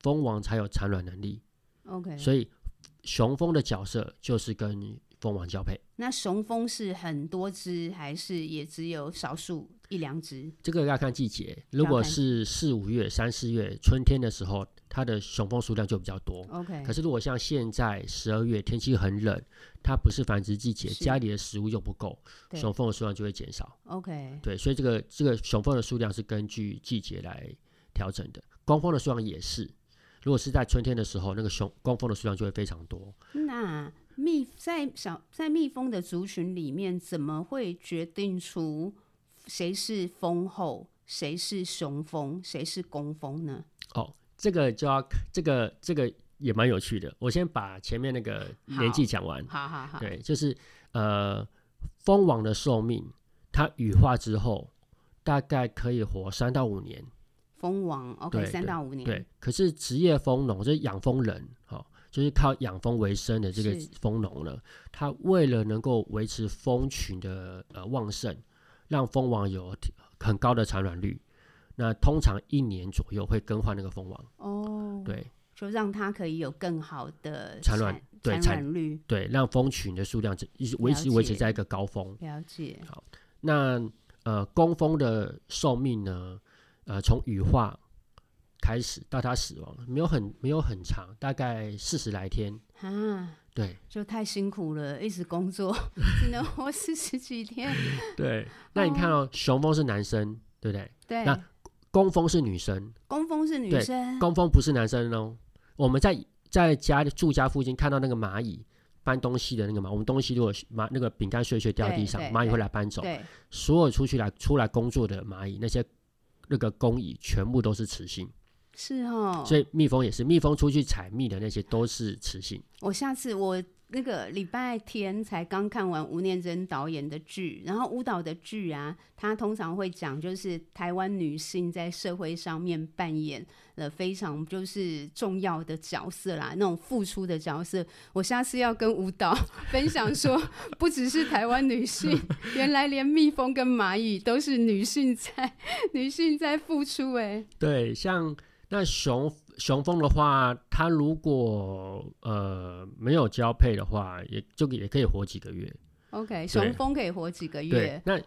蜂王才有产卵能力。OK，所以雄蜂的角色就是跟蜂王交配。那雄蜂是很多只，还是也只有少数一两只？这个要看季节。如果是四五月、三四月春天的时候，它的雄蜂数量就比较多。OK。可是如果像现在十二月天气很冷，它不是繁殖季节，家里的食物又不够，雄蜂的数量就会减少。OK。对，所以这个这个雄蜂的数量是根据季节来调整的。工蜂的数量也是，如果是在春天的时候，那个雄工蜂的数量就会非常多。那蜜在小在蜜蜂的族群里面，怎么会决定出谁是蜂后，谁是雄蜂，谁是工蜂呢？哦，这个就要这个这个也蛮有趣的。我先把前面那个年纪讲完。好好好。对，就是呃，蜂王的寿命，它羽化之后大概可以活三到五年。蜂王 OK，三到五年。对，可是职业蜂农就是养蜂人，哦就是靠养蜂为生的这个蜂农呢，他为了能够维持蜂群的呃旺盛，让蜂王有很高的产卵率，那通常一年左右会更换那个蜂王。哦，对，就让它可以有更好的产卵，对产卵率，对，让蜂群的数量一直维持维持在一个高峰。了解。好，那呃，工蜂的寿命呢？呃，从羽化。开始到它死亡，没有很没有很长，大概四十来天啊。对，就太辛苦了，一直工作 [laughs] 只能活四十几天。对，那你看哦，雄蜂是男生，对不对？对。那工蜂是女生，工蜂是女生，工蜂不是男生哦。我们在在家住家附近看到那个蚂蚁搬东西的那个嘛，我们东西如果蚂那个饼干碎碎掉地上，蚂蚁会来搬走。所有出去来出来工作的蚂蚁，那些那个工蚁全部都是雌性。是哦，所以蜜蜂也是，蜜蜂出去采蜜的那些都是雌性。我下次我那个礼拜天才刚看完吴念真导演的剧，然后舞蹈的剧啊，他通常会讲，就是台湾女性在社会上面扮演了非常就是重要的角色啦，那种付出的角色。我下次要跟舞蹈 [laughs] 分享说，[laughs] 不只是台湾女性，[laughs] 原来连蜜蜂跟蚂蚁都是女性在女性在付出哎、欸。对，像。那雄雄蜂的话，它如果呃没有交配的话，也就也可以活几个月。OK，雄蜂可以活几个月。对，那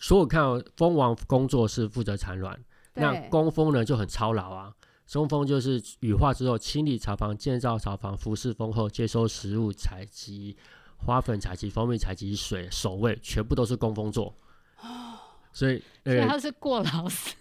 所以我看蜂王工作是负责产卵，那工蜂呢就很操劳啊。工蜂就是羽化之后清理巢房、建造巢房、服侍蜂后、接收食物、采集花粉、采集蜂蜜、采集水、守卫，全部都是工蜂做。[gasps] 所以，所以他是过劳死。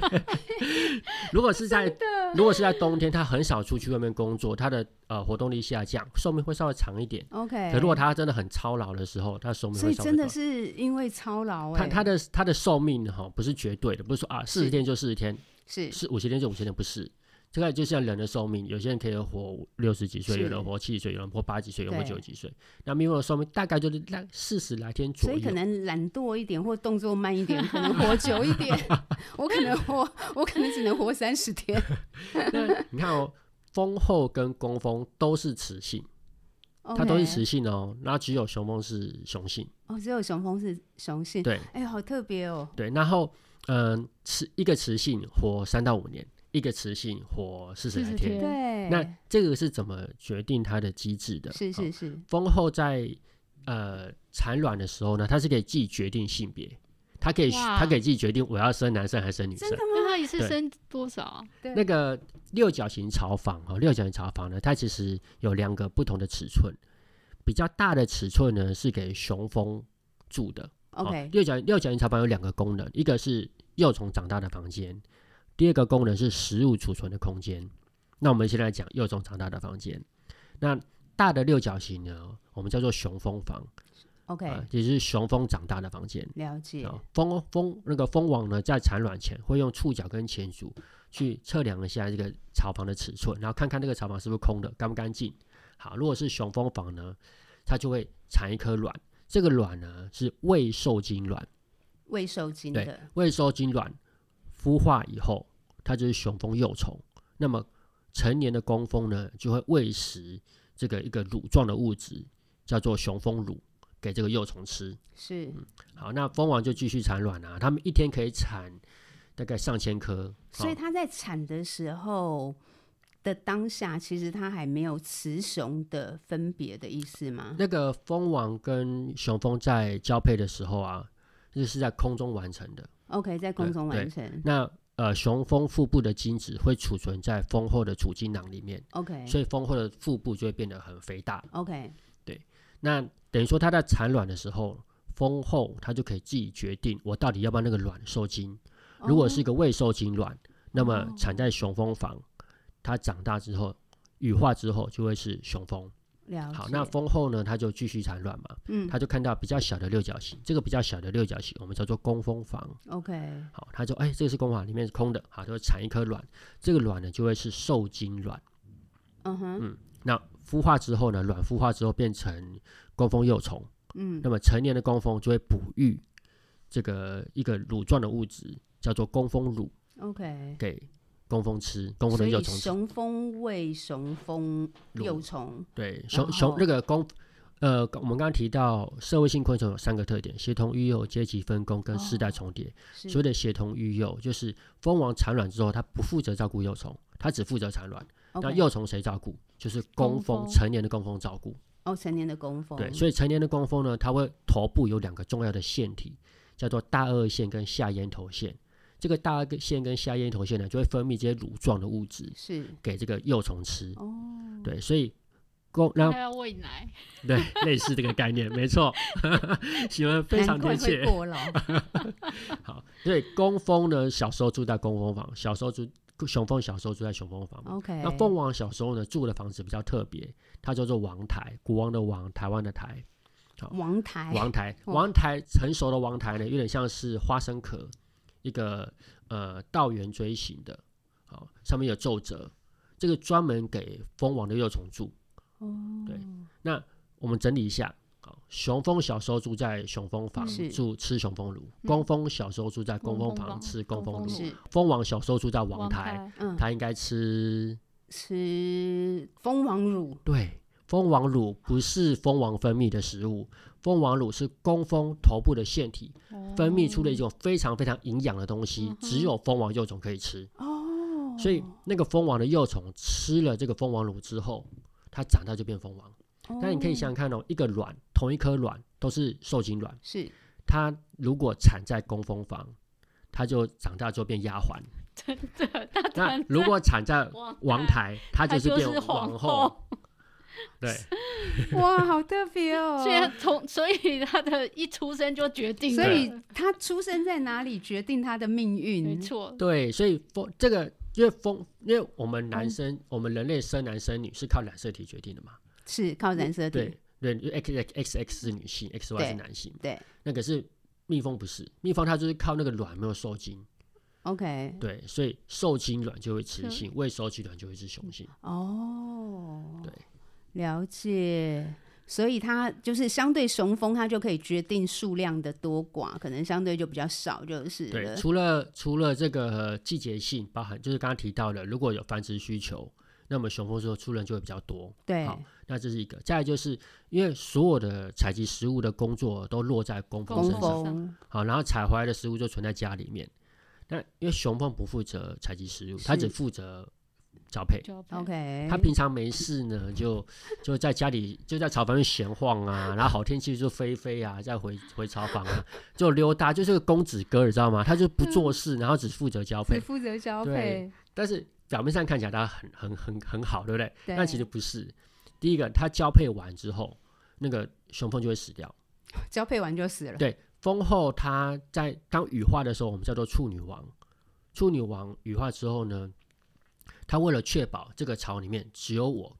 [laughs] 如果是在如果是在冬天，他很少出去外面工作，他的呃活动力下降，寿命会稍微长一点。OK。可如果他真的很操劳的时候，他寿命会稍微长。所以真的是因为操劳。他他的他的寿命哈不是绝对的，不是说啊四十天就四十天，是是五十天就五十天，不是。这个就像人的寿命，有些人可以活六十几岁，有人活七十岁，有人活八十几岁，有人活九十几岁。那蜜蜂的寿命大概就是那四十来天左右。所以可能懒惰一点或动作慢一点，可能活久一点。[laughs] 我可能活，我可能只能活三十天。[laughs] 那你看哦，蜂后跟工蜂都是雌性，okay. 它都是雌性哦。那只有雄蜂是雄性。哦，只有雄蜂是雄性。对，哎，好特别哦。对，然后嗯，雌一个雌性活三到五年。一个雌性活四十来天，对，那这个是怎么决定它的机制的？是是是，蜂后在呃产卵的时候呢，它是可以自己决定性别，它可以它可以自己决定我要生男生还是生女生。真的吗？它一次生多少？那个六角形巢房哈，六角形巢房呢，它其实有两个不同的尺寸，比较大的尺寸呢是给雄蜂住的。OK，六角六角形巢房有两个功能，一个是幼虫长大的房间。第二个功能是食物储存的空间。那我们现在讲幼虫长大的房间。那大的六角形呢，我们叫做雄蜂房。OK，呃、也就是雄蜂长大的房间。了解。蜂蜂那个蜂王呢，在产卵前会用触角跟前足去测量一下这个巢房的尺寸，然后看看这个巢房是不是空的，干不干净。好，如果是雄蜂房呢，它就会产一颗卵。这个卵呢是未受精卵。未受精的。未受精卵。孵化以后，它就是雄蜂幼虫。那么成年的工蜂呢，就会喂食这个一个乳状的物质，叫做雄蜂乳，给这个幼虫吃。是、嗯，好，那蜂王就继续产卵啊。他们一天可以产大概上千颗。所以它在产的时候，的当下，其实它还没有雌雄的分别的意思吗？那个蜂王跟雄蜂在交配的时候啊，就是在空中完成的。OK，在空中完成。那呃，雄蜂腹部的精子会储存在蜂后的储精囊里面。OK，所以蜂后的腹部就会变得很肥大。OK，对。那等于说它在产卵的时候，蜂后它就可以自己决定，我到底要不要那个卵受精。如果是一个未受精卵，那么产在雄蜂房。它长大之后，羽化之后就会是雄蜂。好，那蜂后呢，它就继续产卵嘛。嗯，它就看到比较小的六角形，这个比较小的六角形，我们叫做工蜂房。OK。好，它就哎，这个是工房，里面是空的。好，就会产一颗卵，这个卵呢就会是受精卵。嗯哼。嗯，那孵化之后呢，卵孵化之后变成工蜂幼虫。嗯。那么成年的工蜂就会哺育这个一个乳状的物质，叫做工蜂乳。OK。给。工蜂吃，工蜂的幼虫。雄蜂喂雄蜂幼虫。对，雄雄那个工，呃，我们刚刚提到社会性昆虫有三个特点：协同育幼、阶级分工跟世代重叠。所谓的协同育幼，就是蜂王产卵之后，它不负责照顾幼虫，它只负责产卵。那幼虫谁照顾？就是工蜂，成年的工蜂照顾。哦，成年的工蜂。对，所以成年的工蜂呢，它会头部有两个重要的腺体，叫做大顎腺跟下咽头腺。这个大顎腺跟下咽头腺呢，就会分泌这些乳状的物质，是给这个幼虫吃。哦，对，所以公然后要喂奶，[laughs] 对，类似这个概念，没错，[laughs] 喜欢非常贴切。过劳 [laughs] 好，所以工蜂呢，小时候住在工蜂房，小时候住雄蜂，小时候住在雄蜂房。OK，那蜂王小时候呢，住的房子比较特别，它叫做王台，国王的王，台湾的台。好，王台，王台，王台，成熟的王台呢，有点像是花生壳。一个呃倒圆锥形的，好，上面有皱褶，这个专门给蜂王的幼虫住。哦，对，那我们整理一下，好，雄蜂小时候住在雄蜂房，住吃雄蜂乳；工蜂小时候住在工蜂房，吃工蜂乳；蜂王小时候住在王台，嗯，它应该吃吃蜂王乳。对，蜂王乳不是蜂王分泌的食物。蜂王乳是工蜂头部的腺体分泌出的一种非常非常营养的东西，哦、只有蜂王幼虫可以吃。哦，所以那个蜂王的幼虫吃了这个蜂王乳之后，它长大就变蜂王。哦、但你可以想想看哦，一个卵，同一颗卵都是受精卵，是它如果产在工蜂房，它就长大就变丫鬟。[laughs] 真的，那如果产在王台，它就是变皇后。对，[laughs] 哇，好特别哦！所以从所以他的一出生就决定，所以他出生在哪里决定他的命运，没错。对，所以蜂这个因为蜂，因为我们男生，嗯、我们人类生男生女是靠染色体决定的嘛，是靠染色体。对对，X X X X 是女性，X Y 是男性。对，那可是蜜蜂不是，蜜蜂它就是靠那个卵没有受精。OK，对，所以受精卵就会雌性，未受精卵就会是雄性。哦，对。了解，所以它就是相对雄蜂，它就可以决定数量的多寡，可能相对就比较少，就是对。除了除了这个季节性，包含就是刚刚提到的，如果有繁殖需求，那么雄蜂说出人就会比较多。对，好，那这是一个。再来就是因为所有的采集食物的工作都落在工蜂身上，好，然后采回来的食物就存在家里面。那因为雄蜂不负责采集食物，它只负责。交配，OK。他平常没事呢，就就在家里就在巢房里闲晃啊，然后好天气就飞飞啊，再回回巢房啊，就溜达，就是个公子哥，你知道吗？他就不做事，然后只负责交配，只负责交配。对，但是表面上看起来他很很很很好，对不对？对。但其实不是。第一个，他交配完之后，那个雄蜂就会死掉。交配完就死了。对，蜂后它在当羽化的时候，我们叫做处女王。处女王羽化之后呢，他为了确保这个巢里面只有我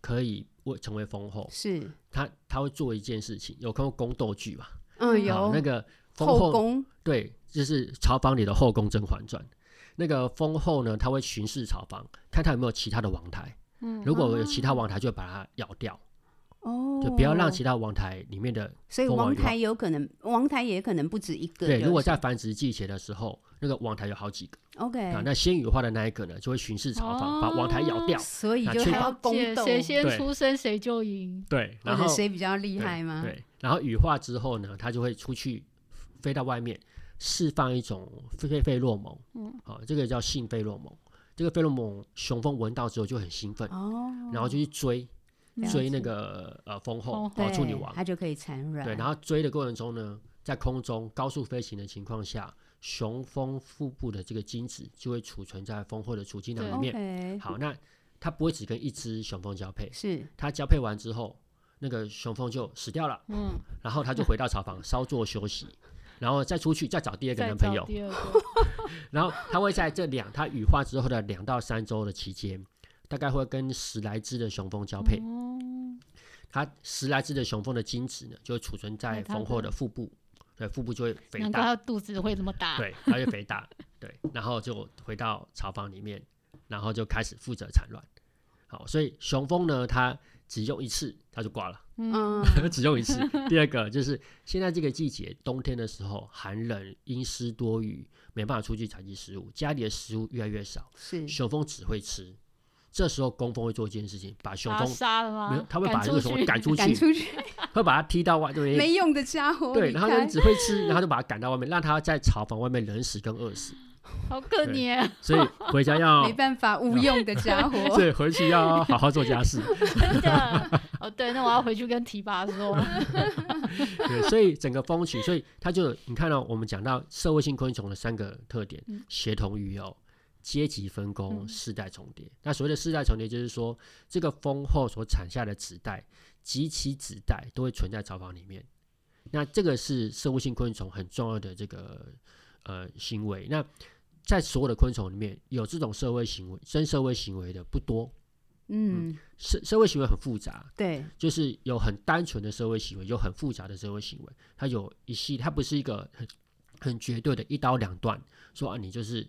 可以为成为蜂后，是他他会做一件事情，有看过宫斗剧吧？嗯，有那个蜂后，后宫，对，就是巢房里的后宫《甄嬛传》。那个蜂后呢，他会巡视巢房，看他有没有其他的王台。嗯，如果有其他王台，就把它咬掉。哦，就不要让其他王台里面的，所以王台有可能，王台也可能不止一个。对，如果在繁殖季节的时候，那个王台有好几个。OK，啊，那先羽化的那一个呢，就会巡视巢房，把王台咬掉。所以就还要宫斗，谁先出生谁就赢。对，然后谁比较厉害吗？对，然后羽化之后呢，它就会出去飞到外面，释放一种费费洛蒙。嗯，好，这个叫性费洛蒙。这个费洛蒙雄蜂闻到之后就很兴奋，哦，然后就去追追那个呃蜂后蜂哦处女王，它就可以产卵。对，然后追的过程中呢，在空中高速飞行的情况下，雄蜂腹部的这个精子就会储存在蜂后的储精囊里面。好，那它不会只跟一只雄蜂交配，是它交配完之后，那个雄蜂就死掉了，嗯，然后它就回到巢房稍作休息，然后再出去再找第二个男朋友，第二个，[laughs] 然后它会在这两它羽化之后的两到三周的期间，大概会跟十来只的雄蜂交配。哦它十来只的雄蜂的精子呢，就会储存在蜂后的腹部，对，腹部就会肥大，难怪它肚子会这么大。对，它就肥大，对，然后就回到巢房里面，然后就开始负责产卵。好，所以雄蜂呢，它只用一次，它就挂了，嗯，[laughs] 只用一次。第二个就是现在这个季节，冬天的时候寒冷、阴湿多雨，没办法出去采集食物，家里的食物越来越少，是雄蜂只会吃。这时候工蜂会做一件事情，把雄蜂杀了吗？没有，他会把这个雄蜂赶出去，赶出去，[laughs] 会把它踢到外面，没用的家伙。对，然后呢开只会吃，然后就把它赶到外面，让它在巢房外面冷死跟饿死。好可怜啊，所以回家要 [laughs] 没办法，无用的家伙。[laughs] 所以回去要好好做家事。真的。哦，对，那我要回去跟提拔说。对，所以整个蜂群，所以它就你看到、哦、我们讲到社会性昆虫的三个特点：嗯协同育幼、阶级分工、嗯世代重叠。那所谓的世代重叠，就是说这个蜂后所产下的子代及其子代都会存在巢房里面。那这个是社会性昆虫很重要的这个呃行为。那在所有的昆虫里面，有这种社会行为、真社会行为的不多。嗯，社社会行为很复杂，对，就是有很单纯的社会行为，有很复杂的社会行为。它有一系，它不是一个很很绝对的一刀两断，说啊，你就是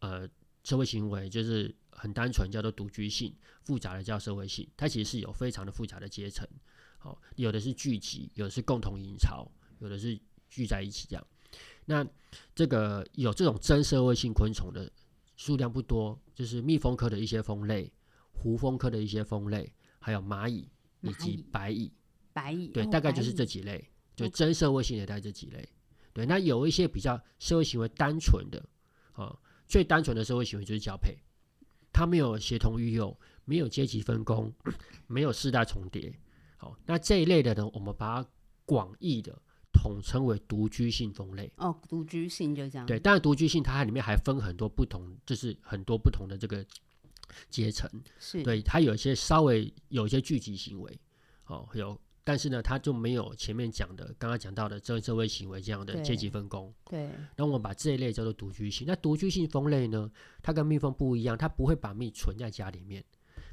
呃社会行为就是很单纯叫做独居性，复杂的叫社会性。它其实是有非常的复杂的阶层。好、哦，有的是聚集，有的是共同营巢，有的是聚在一起这样。那这个有这种真社会性昆虫的数量不多，就是蜜蜂科的一些蜂类。胡蜂科的一些蜂类，还有蚂蚁以及白蚁，白蚁对、哦，大概就是这几类，就真社会性的大概这几类。对，那有一些比较社会行为单纯的，啊、哦，最单纯的社会行为就是交配，它没有协同育幼，没有阶级分工，没有世代重叠。好、哦，那这一类的呢，我们把它广义的统称为独居性蜂类。哦，独居性就这样。对，当然独居性它里面还分很多不同，就是很多不同的这个。阶层是对，它有一些稍微有一些聚集行为，哦，有，但是呢，它就没有前面讲的刚刚讲到的这社会行为这样的阶级分工。对，那我们把这一类叫做独居性。那独居性蜂类呢，它跟蜜蜂不一样，它不会把蜜存在家里面，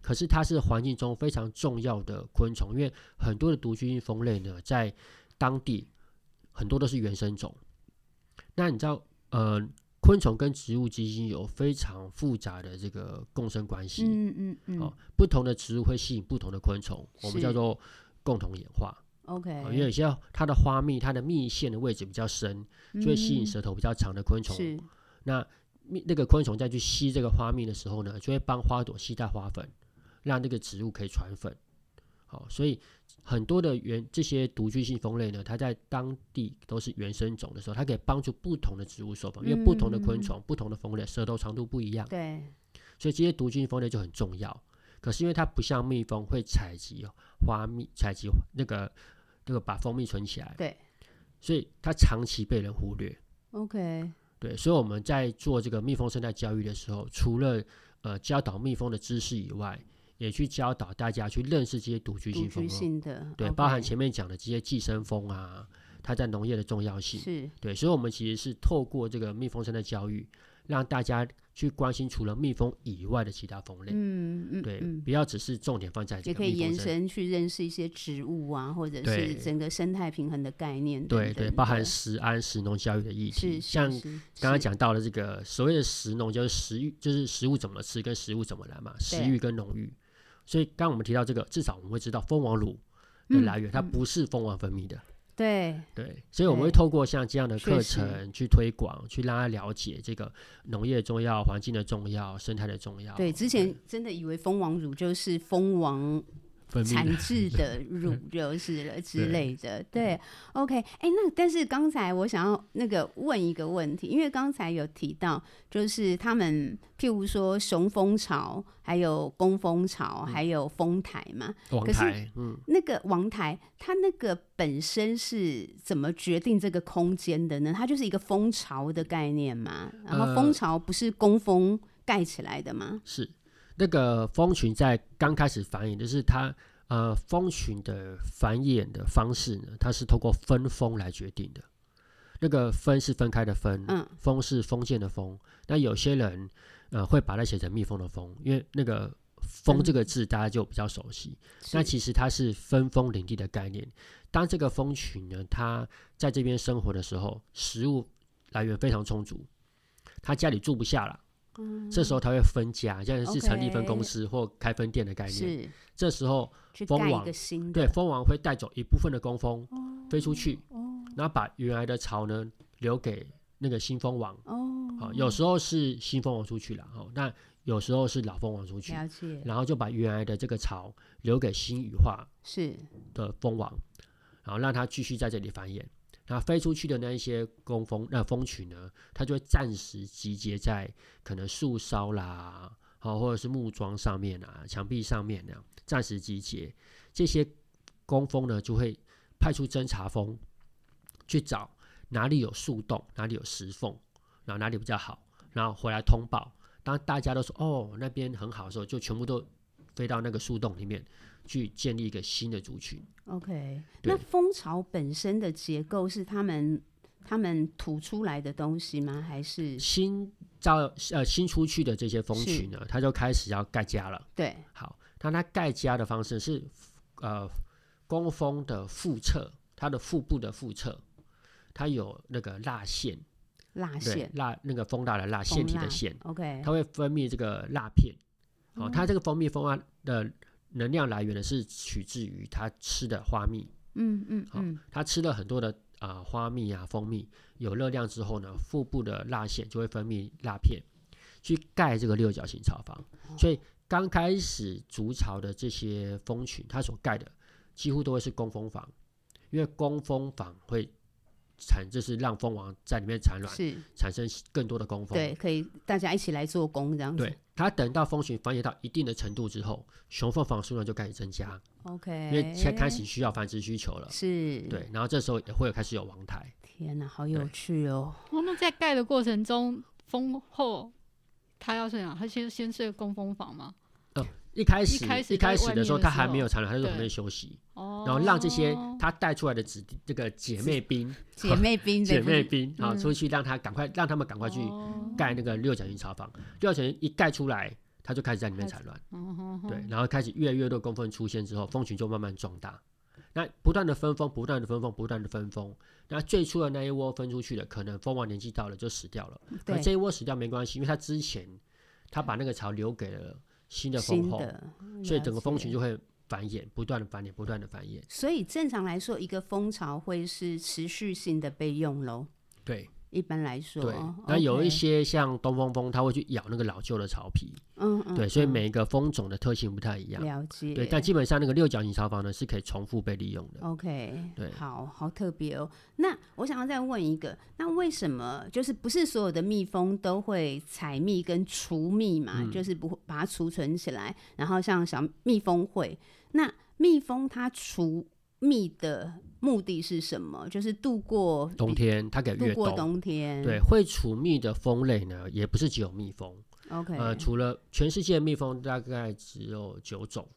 可是它是环境中非常重要的昆虫，因为很多的独居性蜂类呢，在当地很多都是原生种。那你知道，呃。昆虫跟植物之间有非常复杂的这个共生关系，嗯嗯嗯，哦，不同的植物会吸引不同的昆虫，我们叫做共同演化。OK，哦，因为有些它的花蜜，它的蜜腺的位置比较深，就会吸引舌头比较长的昆虫。是，那蜜那个昆虫再去吸这个花蜜的时候呢，就会帮花朵吸带花粉，让这个植物可以传粉。好，所以很多的原这些独居性蜂类呢，它在当地都是原生种的时候，它可以帮助不同的植物授粉，因为不同的昆虫、嗯、不同的蜂类舌头长度不一样，对，所以这些独居性蜂类就很重要。可是因为它不像蜜蜂会采集花蜜，采集那个那个把蜂蜜存起来，对，所以它长期被人忽略。OK，对，所以我们在做这个蜜蜂生态教育的时候，除了呃教导蜜蜂的知识以外，也去教导大家去认识这些独居性蜂，性的。对，okay. 包含前面讲的这些寄生蜂啊，它在农业的重要性是。对，所以我们其实是透过这个蜜蜂生态教育，让大家去关心除了蜜蜂以外的其他蜂类，嗯嗯，对嗯，不要只是重点放在这个也可以延伸去认识一些植物啊，或者是整个生态平衡的概念等等，对对，包含食安食农教育的议题，像刚刚讲到的这个所谓的食农，就是食育，就是食物怎么吃跟食物怎么来嘛，食育跟农育。所以，刚刚我们提到这个，至少我们会知道蜂王乳的来源，嗯、它不是蜂王分泌的。对。对，所以我们会透过像这样的课程去推广，去让他了解这个农业重要、环境的重要、生态的重要。对，之前真的以为蜂王乳就是蜂王产制的乳就是了之类的。[laughs] 对，OK，哎、欸，那但是刚才我想要那个问一个问题，因为刚才有提到，就是他们譬如说雄蜂巢，还有工蜂巢，还有蜂台嘛。王台，嗯，那个王台，它那个本身是怎么决定这个空间的呢？它就是一个蜂巢的概念嘛。然后蜂巢不是工蜂盖起来的吗？呃、是。那个蜂群在刚开始繁衍，就是它呃蜂群的繁衍的方式呢，它是通过分蜂来决定的。那个分是分开的分，嗯，蜂是封建的蜂。那有些人呃会把它写成蜜蜂的蜂，因为那个蜂这个字大家就比较熟悉。那、嗯、其实它是分封领地的概念。当这个蜂群呢，它在这边生活的时候，食物来源非常充足，它家里住不下了。嗯、这时候它会分家，像是成立分公司或开分店的概念。是，这时候蜂王对蜂王会带走一部分的工蜂、哦、飞出去、哦，然后把原来的巢呢留给那个新蜂王。哦，好，有时候是新蜂王出去了，哦，那有时候是老蜂王出去，然后就把原来的这个巢留给新羽化是。的蜂王，然后让它继续在这里繁衍。那飞出去的那一些工蜂，那蜂群呢，它就会暂时集结在可能树梢啦，好，或者是木桩上面啊，墙壁上面那样暂时集结。这些工蜂呢，就会派出侦察蜂去找哪里有树洞，哪里有石缝，然后哪里比较好，然后回来通报。当大家都说哦那边很好的时候，就全部都飞到那个树洞里面。去建立一个新的族群。OK，那蜂巢本身的结构是他们他们吐出来的东西吗？还是新招呃新出去的这些蜂群呢？它就开始要盖家了。对，好，那它盖家的方式是呃工蜂的腹侧，它的腹部的腹侧，它有那个蜡线，蜡线蜡那个蜂蜡的蜡腺体的腺。OK，它会分泌这个蜡片。好、哦，它这个蜂蜜蜂蜡的。能量来源呢是取自于它吃的花蜜，嗯嗯好，它、嗯、吃了很多的啊、呃、花蜜啊蜂蜜，有热量之后呢，腹部的蜡腺就会分泌蜡片，去盖这个六角形巢房。哦、所以刚开始筑巢的这些蜂群，它所盖的几乎都会是工蜂房，因为工蜂房会。产就是让蜂王在里面产卵，是产生更多的工蜂。对，可以大家一起来做工这样子。对，它等到蜂群繁衍到一定的程度之后，雄蜂房数量就开始增加。OK，因为现在开始需要繁殖需求了。是，对，然后这时候也会有开始有王台。天哪，好有趣哦！哦，那在盖的过程中，蜂后它要睡哪？它先先睡工蜂房吗？嗯。一开始一开始的时候，它还没有产卵，它就在旁边休息，然后让这些它带出来的子这个姐妹兵、姐妹兵、[laughs] 姐妹兵啊出去，让它赶快让他们赶快去盖那个六角形巢房。六角形一盖出来，它就开始在里面产卵。对，然后开始越来越多工蜂出现之后，蜂群就慢慢壮大。那不断的分蜂，不断的分蜂，不断的分蜂。那最初的那一窝分出去的，可能蜂王年纪到了就死掉了。对，这一窝死掉没关系，因为它之前它把那个巢留给了。新的封后，所以整个蜂群就会繁衍，不断的繁衍，不断的繁衍。所以正常来说，一个蜂巢会是持续性的被用喽。对。一般来说，对，那有一些像东方蜂，它会去咬那个老旧的巢皮，嗯嗯，对，所以每一个蜂种的特性不太一样，了解，对，但基本上那个六角形巢房呢是可以重复被利用的。OK，对，好好特别哦。那我想要再问一个，那为什么就是不是所有的蜜蜂都会采蜜跟储蜜嘛？嗯、就是不把它储存起来，然后像小蜜蜂会，那蜜蜂它储蜜的。目的是什么？就是度过冬天，它给越冬。度过冬天。对，会储蜜的蜂类呢，也不是只有蜜蜂。OK，呃，除了全世界蜜蜂大概只有九种。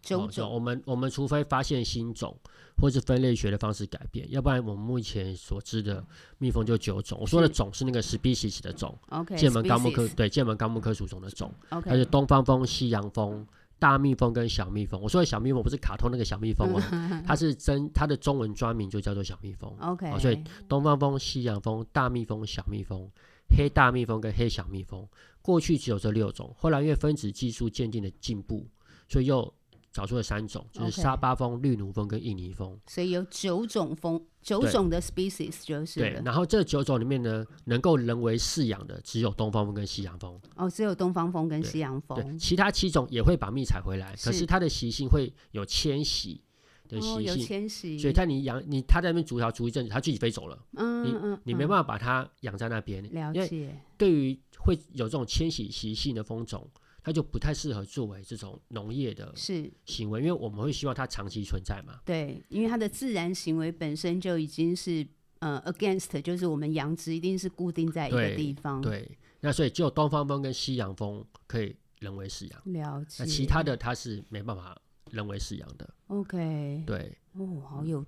九种。哦、我们我们除非发现新种，或是分类学的方式改变，要不然我们目前所知的蜜蜂就九种。我说的种是那个 species 的种。OK。界门纲目科对界门纲目科属种的种。OK。它是东方蜂、西洋蜂。大蜜蜂跟小蜜蜂，我说的小蜜蜂不是卡通那个小蜜蜂哦，[laughs] [laughs] 它是真，它的中文专名就叫做小蜜蜂。OK，所以东方蜂、西洋蜂、大蜜蜂、小蜜蜂、黑大蜜蜂跟黑小蜜蜂，过去只有这六种，后来因为分子技术渐进的进步，所以又找出了三种，就是沙巴蜂、绿奴蜂跟印尼蜂。所以有九种蜂，九种的 species 就是。对，然后这九种里面呢，能够人为饲养的只有东方蜂跟西洋蜂。哦，只有东方蜂跟西洋蜂。对，其他七种也会把蜜采回来，可是它的习性会有迁徙。的习性，哦、有迁徙，所以看你养你，它在那边筑巢筑一阵子，它自己飞走了。嗯你嗯，你没办法把它养在那边。了解。对于会有这种迁徙习性的蜂种，它就不太适合作为这种农业的行为，因为我们会希望它长期存在嘛。对，因为它的自然行为本身就已经是呃 against，就是我们养殖一定是固定在一个地方。对，对那所以只有东方风跟西洋风可以人为饲养。了解。那其他的它是没办法。人为饲养的，OK，对，哦，好有，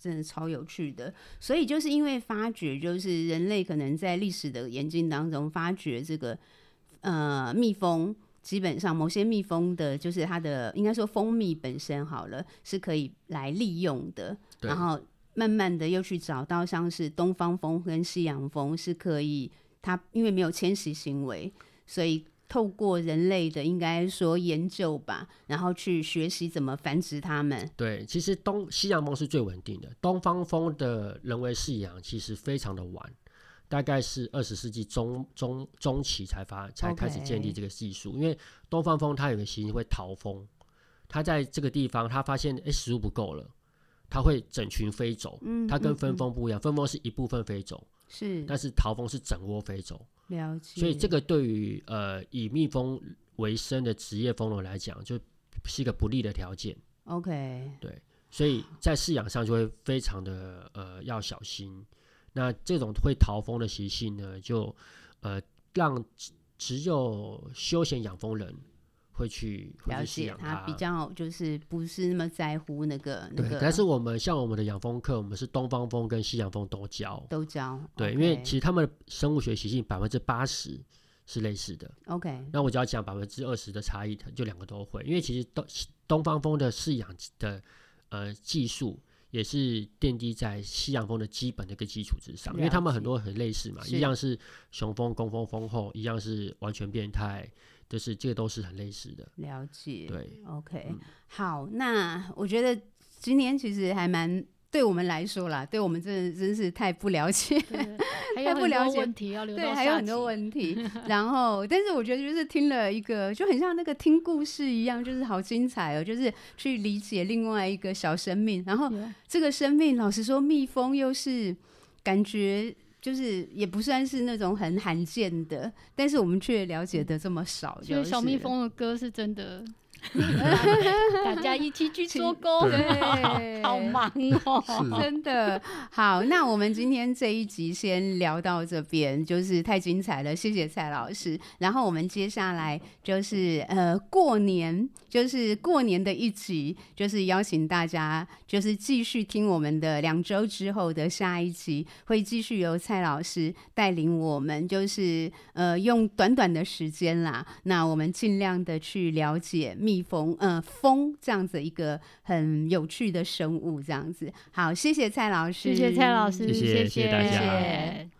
真的超有趣的。所以就是因为发觉，就是人类可能在历史的演进当中，发觉这个呃蜜蜂，基本上某些蜜蜂的，就是它的应该说蜂蜜本身好了，是可以来利用的。然后慢慢的又去找到像是东方蜂跟西洋蜂是可以，它因为没有迁徙行为，所以。透过人类的应该说研究吧，然后去学习怎么繁殖它们。对，其实东西洋蜂是最稳定的，东方蜂的人为饲养其实非常的晚，大概是二十世纪中中中期才发才开始建立这个技术。Okay. 因为东方蜂它有个习性会逃蜂，它在这个地方它发现哎食物不够了，它会整群飞走。嗯，它跟分蜂不一样，嗯嗯、分蜂是一部分飞走，是，但是逃蜂是整窝飞走。了解，所以这个对于呃以蜜蜂为生的职业蜂农来讲，就是一个不利的条件。OK，对，所以在饲养上就会非常的呃要小心。那这种会逃蜂的习性呢，就呃让只有休闲养蜂人。会去了解他比较就是不是那么在乎那个那个，对。但是我们像我们的养蜂课，我们是东方蜂跟西洋蜂都教，都教。对，因为其实他们的生物学习性百分之八十是类似的。OK，那我只要讲百分之二十的差异，就两个都会。因为其实东东方蜂的饲养的呃技术也是奠基在西洋风的基本的一个基础之上，因为他们很多很类似嘛，一样是雄风、工风、风后，一样是完全变态。就是这个都是很类似的，了解。对，OK，嗯，好，那我觉得今天其实还蛮对我们来说啦，对我们真的真是太不了解，太不了解问题要留，对，还有很多问题。[laughs] 然后，但是我觉得就是听了一个，就很像那个听故事一样，就是好精彩哦，就是去理解另外一个小生命。然后这个生命，老实说，蜜蜂又是感觉。就是也不算是那种很罕见的，但是我们却了解的这么少。就是小蜜蜂的歌是真的。[laughs] 大家一起去做工，对，[laughs] 好忙哦，真的好。那我们今天这一集先聊到这边，就是太精彩了，谢谢蔡老师。然后我们接下来就是呃过年，就是过年的一集，就是邀请大家就是继续听我们的两周之后的下一集，会继续由蔡老师带领我们，就是呃用短短的时间啦，那我们尽量的去了解。蜜蜂，呃，蜂这样子一个很有趣的生物，这样子。好，谢谢蔡老师，谢谢蔡老师，谢谢，谢谢大家。谢谢。